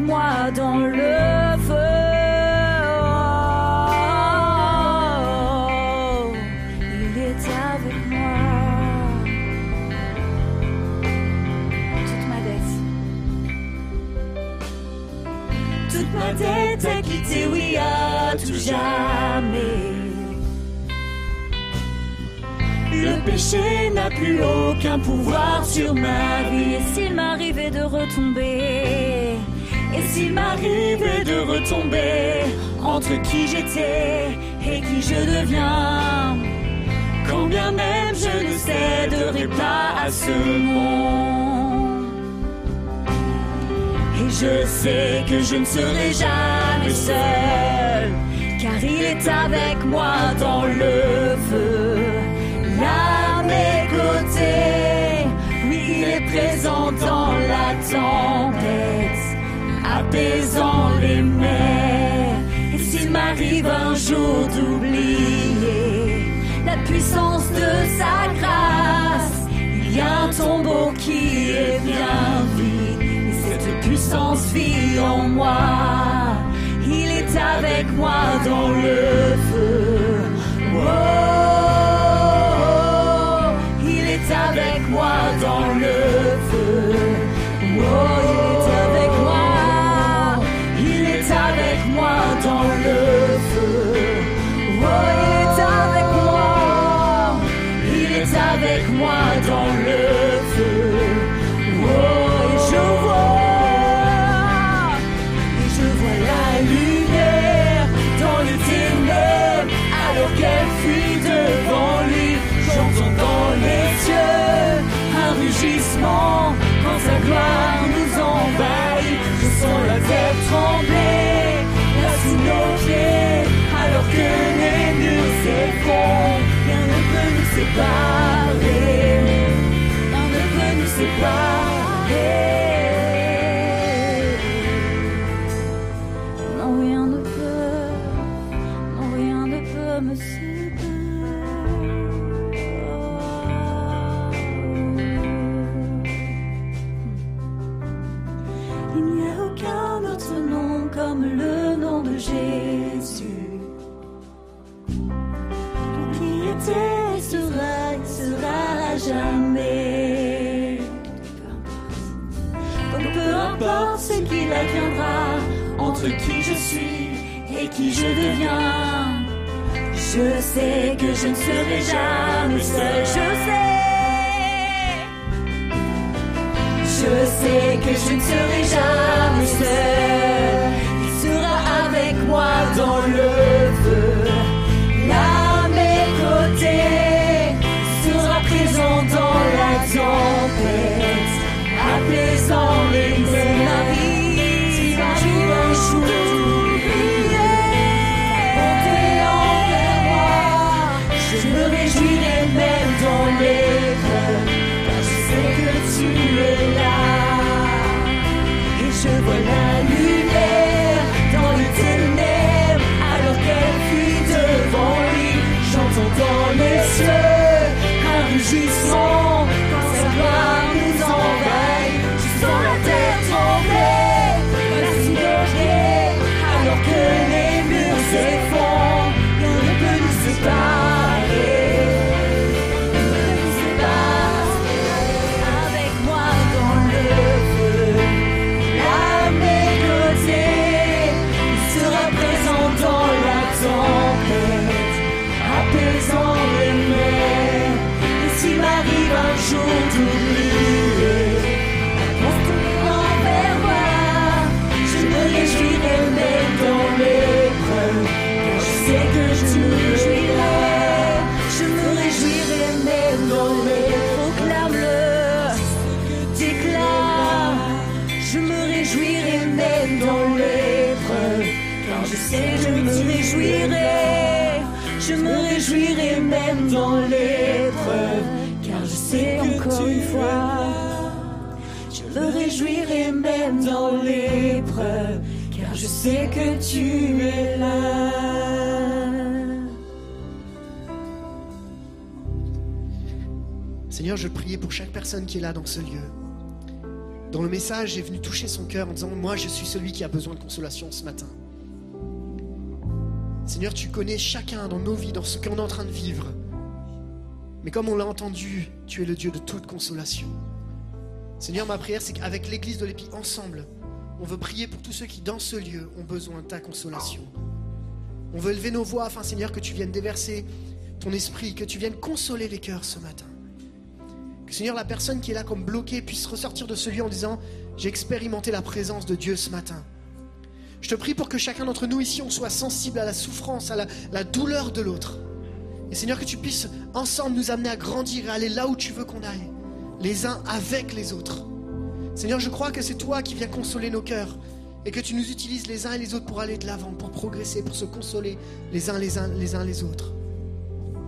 Speaker 6: moi dans le feu. Il est avec moi. Toute ma dette, toute ma dette à quitter, oui, à tout jamais. Le péché n'a plus aucun pouvoir sur ma vie.
Speaker 3: S'il m'arrivait de retomber,
Speaker 6: s'il m'arrivait de retomber entre qui j'étais et qui je deviens, quand bien même je ne céderai pas à ce monde. Et je sais que je ne serai jamais seul, car il est avec moi dans le feu, là à mes côtés. Oui, il est présent dans la tempête, les. Et s'il m'arrive un jour d'oublier la puissance de sa grâce, il y a un tombeau qui est bien vide. Et cette puissance vit en moi. Il est avec moi dans le feu. Oh, il est avec moi dans le feu. Je deviens. Je sais que je ne serai jamais seul, je sais. Je sais que je ne serai jamais seul. Dans l'épreuve, car je sais que tu es là.
Speaker 2: Seigneur, je priais pour chaque personne qui est là dans ce lieu. Dont le message est venu toucher son cœur en disant Moi, je suis celui qui a besoin de consolation ce matin. Seigneur, tu connais chacun dans nos vies, dans ce qu'on est en train de vivre. Mais comme on l'a entendu, tu es le Dieu de toute consolation. Seigneur, ma prière, c'est qu'avec l'Église de l'Épi, ensemble, on veut prier pour tous ceux qui, dans ce lieu, ont besoin de ta consolation. On veut lever nos voix afin, Seigneur, que tu viennes déverser ton esprit, que tu viennes consoler les cœurs ce matin. Que, Seigneur, la personne qui est là comme bloquée puisse ressortir de ce lieu en disant J'ai expérimenté la présence de Dieu ce matin. Je te prie pour que chacun d'entre nous ici, on soit sensible à la souffrance, à la, douleur de l'autre. Et Seigneur, que tu puisses ensemble nous amener à grandir et aller là où tu veux qu'on aille, les uns avec les autres. Seigneur, je crois que c'est toi qui viens consoler nos cœurs et que tu nous utilises les uns et les autres pour aller de l'avant, pour progresser, pour se consoler les uns les uns les uns les autres.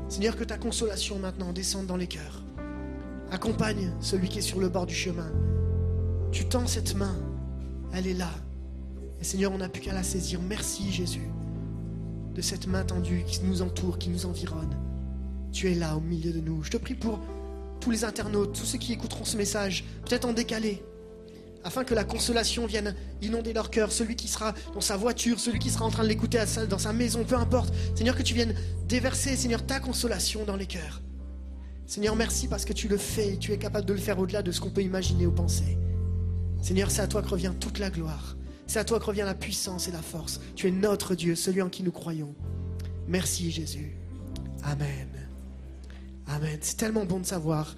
Speaker 2: Seigneur, que ta consolation maintenant descende dans les cœurs. Accompagne celui qui est sur le bord du chemin. Tu tends cette main, elle est là. Et Seigneur, on n'a plus qu'à la saisir. Merci Jésus de cette main tendue qui nous entoure, qui nous environne. Tu es là au milieu de nous. Je te prie pour tous les internautes, tous ceux qui écouteront ce message, peut-être en décalé, afin que la consolation vienne inonder leur cœur, celui qui sera dans sa voiture, celui qui sera en train de l'écouter dans sa maison, peu importe. Seigneur, que tu viennes déverser, Seigneur, ta consolation dans les cœurs. Seigneur, merci parce que tu le fais et tu es capable de le faire au-delà de ce qu'on peut imaginer ou penser. Seigneur, c'est à toi que revient toute la gloire. C'est à toi que revient la puissance et la force. Tu es notre Dieu, celui en qui nous croyons. Merci Jésus. Amen. Amen. C'est tellement bon de savoir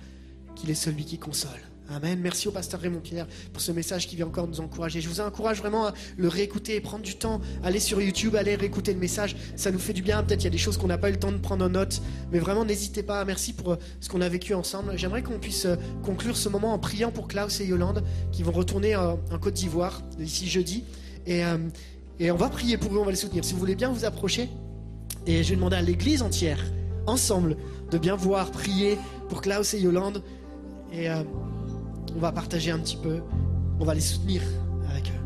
Speaker 2: qu'il est celui qui console. Amen. Merci au pasteur Raymond Pierre pour ce message qui vient encore nous encourager. Je vous encourage vraiment à le réécouter, prendre du temps, aller sur YouTube, aller réécouter le message. Ça nous fait du bien. Peut-être il y a des choses qu'on n'a pas eu le temps de prendre en note. Mais vraiment, n'hésitez pas. Merci pour euh, ce qu'on a vécu ensemble. J'aimerais qu'on puisse euh, conclure ce moment en priant pour Klaus et Yolande qui vont retourner en Côte d'Ivoire d'ici jeudi. Et, euh, et on va prier pour eux, on va les soutenir. Si vous voulez bien vous approcher. Et je vais demander à l'église entière, ensemble, de bien voir prier pour Klaus et Yolande. Et euh, on va partager un petit peu. On va les soutenir avec eux.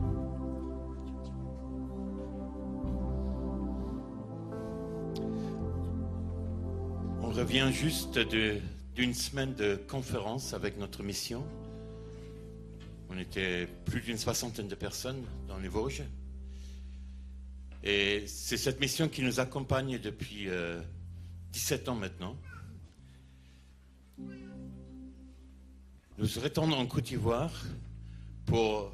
Speaker 7: On revient juste d'une semaine de conférence avec notre mission. On était plus d'une soixantaine de personnes dans les Vosges. Et c'est cette mission qui nous accompagne depuis euh, 17 ans maintenant. Nous retournons en Côte d'Ivoire pour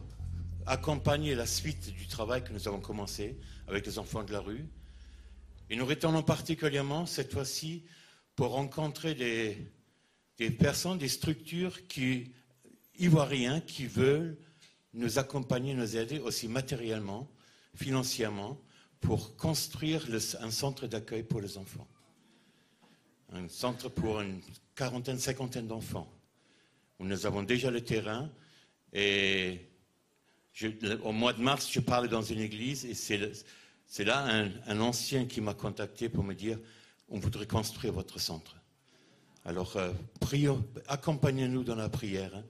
Speaker 7: accompagner la suite du travail que nous avons commencé avec les enfants de la rue. Et nous retournons particulièrement cette fois-ci pour rencontrer des, personnes, des structures qui, ivoiriens qui veulent nous accompagner, nous aider aussi matériellement, financièrement, pour construire un centre d'accueil pour les enfants. Un centre pour une quarantaine, cinquantaine d'enfants. Nous avons déjà le terrain et au mois de mars, je parlais dans une église et c'est là un, ancien qui m'a contacté pour me dire on voudrait construire votre centre. Alors, euh, accompagnez-nous dans la prière. hein.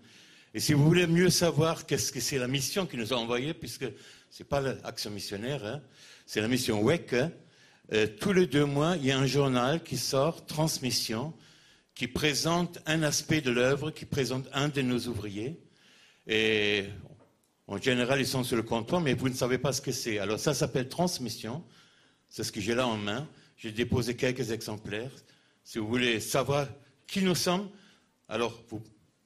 Speaker 7: Et si vous voulez mieux savoir qu'est-ce que c'est la mission qui nous a envoyés, puisque ce n'est pas l'action missionnaire, hein, c'est la mission WEC, hein, euh, tous les deux mois, il y a un journal qui sort, Transmission, qui présente un aspect de l'œuvre, qui présente un de nos ouvriers. Et en général, ils sont sur le comptoir, mais vous ne savez pas ce que c'est. Alors ça s'appelle Transmission. C'est ce que j'ai là en main. J'ai déposé quelques exemplaires. Si vous voulez savoir qui nous sommes, alors vous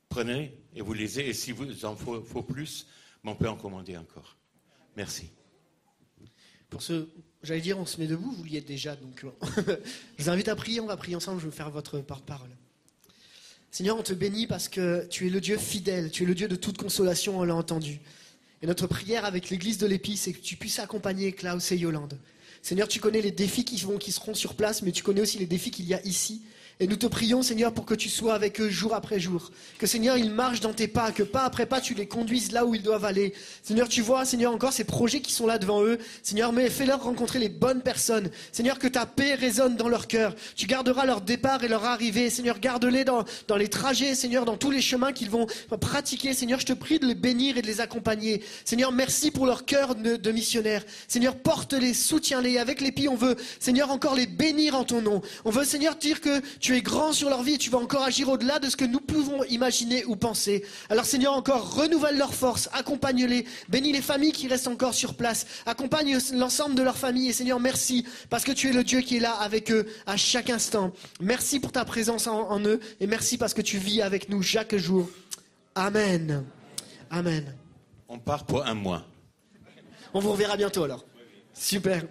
Speaker 7: prenez et vous lisez. Et si vous en faut, plus, on peut en commander encore. Merci.
Speaker 2: Pour ce, j'allais dire, on se met debout, vous y êtes déjà, donc euh, [laughs] je vous invite à prier, on va prier ensemble, je vais faire votre porte-parole. Seigneur, on te bénit parce que tu es le Dieu fidèle, tu es le Dieu de toute consolation, on l'a entendu. Et notre prière avec l'église de l'Épi, c'est que tu puisses accompagner Klaus et Yolande. Seigneur, tu connais les défis qui seront sur place, mais tu connais aussi les défis qu'il y a ici. Et nous te prions, Seigneur, pour que tu sois avec eux jour après jour. Que, Seigneur, ils marchent dans tes pas, que pas après pas, tu les conduises là où ils doivent aller. Seigneur, tu vois, Seigneur, encore ces projets qui sont là devant eux. Seigneur, mais fais-leur rencontrer les bonnes personnes. Seigneur, que ta paix résonne dans leur cœur. Tu garderas leur départ et leur arrivée. Seigneur, garde-les dans, dans les trajets, Seigneur, dans tous les chemins qu'ils vont pratiquer. Seigneur, je te prie de les bénir et de les accompagner. Seigneur, merci pour leur cœur de, de missionnaires. Seigneur, porte-les, soutiens-les. Avec l'épi, on veut, Seigneur, encore les bénir en ton nom. On veut, Seigneur, dire que tu es grand sur leur vie et tu vas encore agir au-delà de ce que nous pouvons imaginer ou penser. Alors, Seigneur, encore renouvelle leur force, accompagne-les, bénis les familles qui restent encore sur place, accompagne l'ensemble de leur famille. Et Seigneur, merci parce que tu es le Dieu qui est là avec eux à chaque instant. Merci pour ta présence en, en eux et merci parce que tu vis avec nous chaque jour. Amen. Amen.
Speaker 7: On part pour un mois.
Speaker 2: On vous reverra bientôt alors. Super.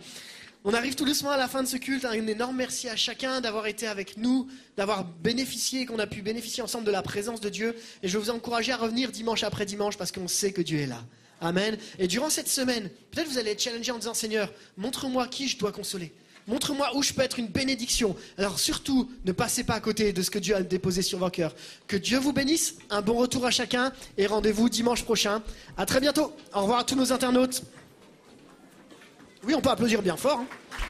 Speaker 2: On arrive tout doucement à la fin de ce culte. Un énorme merci à chacun d'avoir été avec nous, d'avoir bénéficié, qu'on a pu bénéficier ensemble de la présence de Dieu. Et je vous encourager à revenir dimanche après dimanche parce qu'on sait que Dieu est là. Amen. Et durant cette semaine, peut-être vous allez être challengé en disant Seigneur, montre-moi qui je dois consoler. Montre-moi où je peux être une bénédiction. Alors surtout, ne passez pas à côté de ce que Dieu a déposé sur vos cœurs. Que Dieu vous bénisse. Un bon retour à chacun et rendez-vous dimanche prochain. À très bientôt. Au revoir à tous nos internautes. Oui, on peut applaudir bien fort. Hein.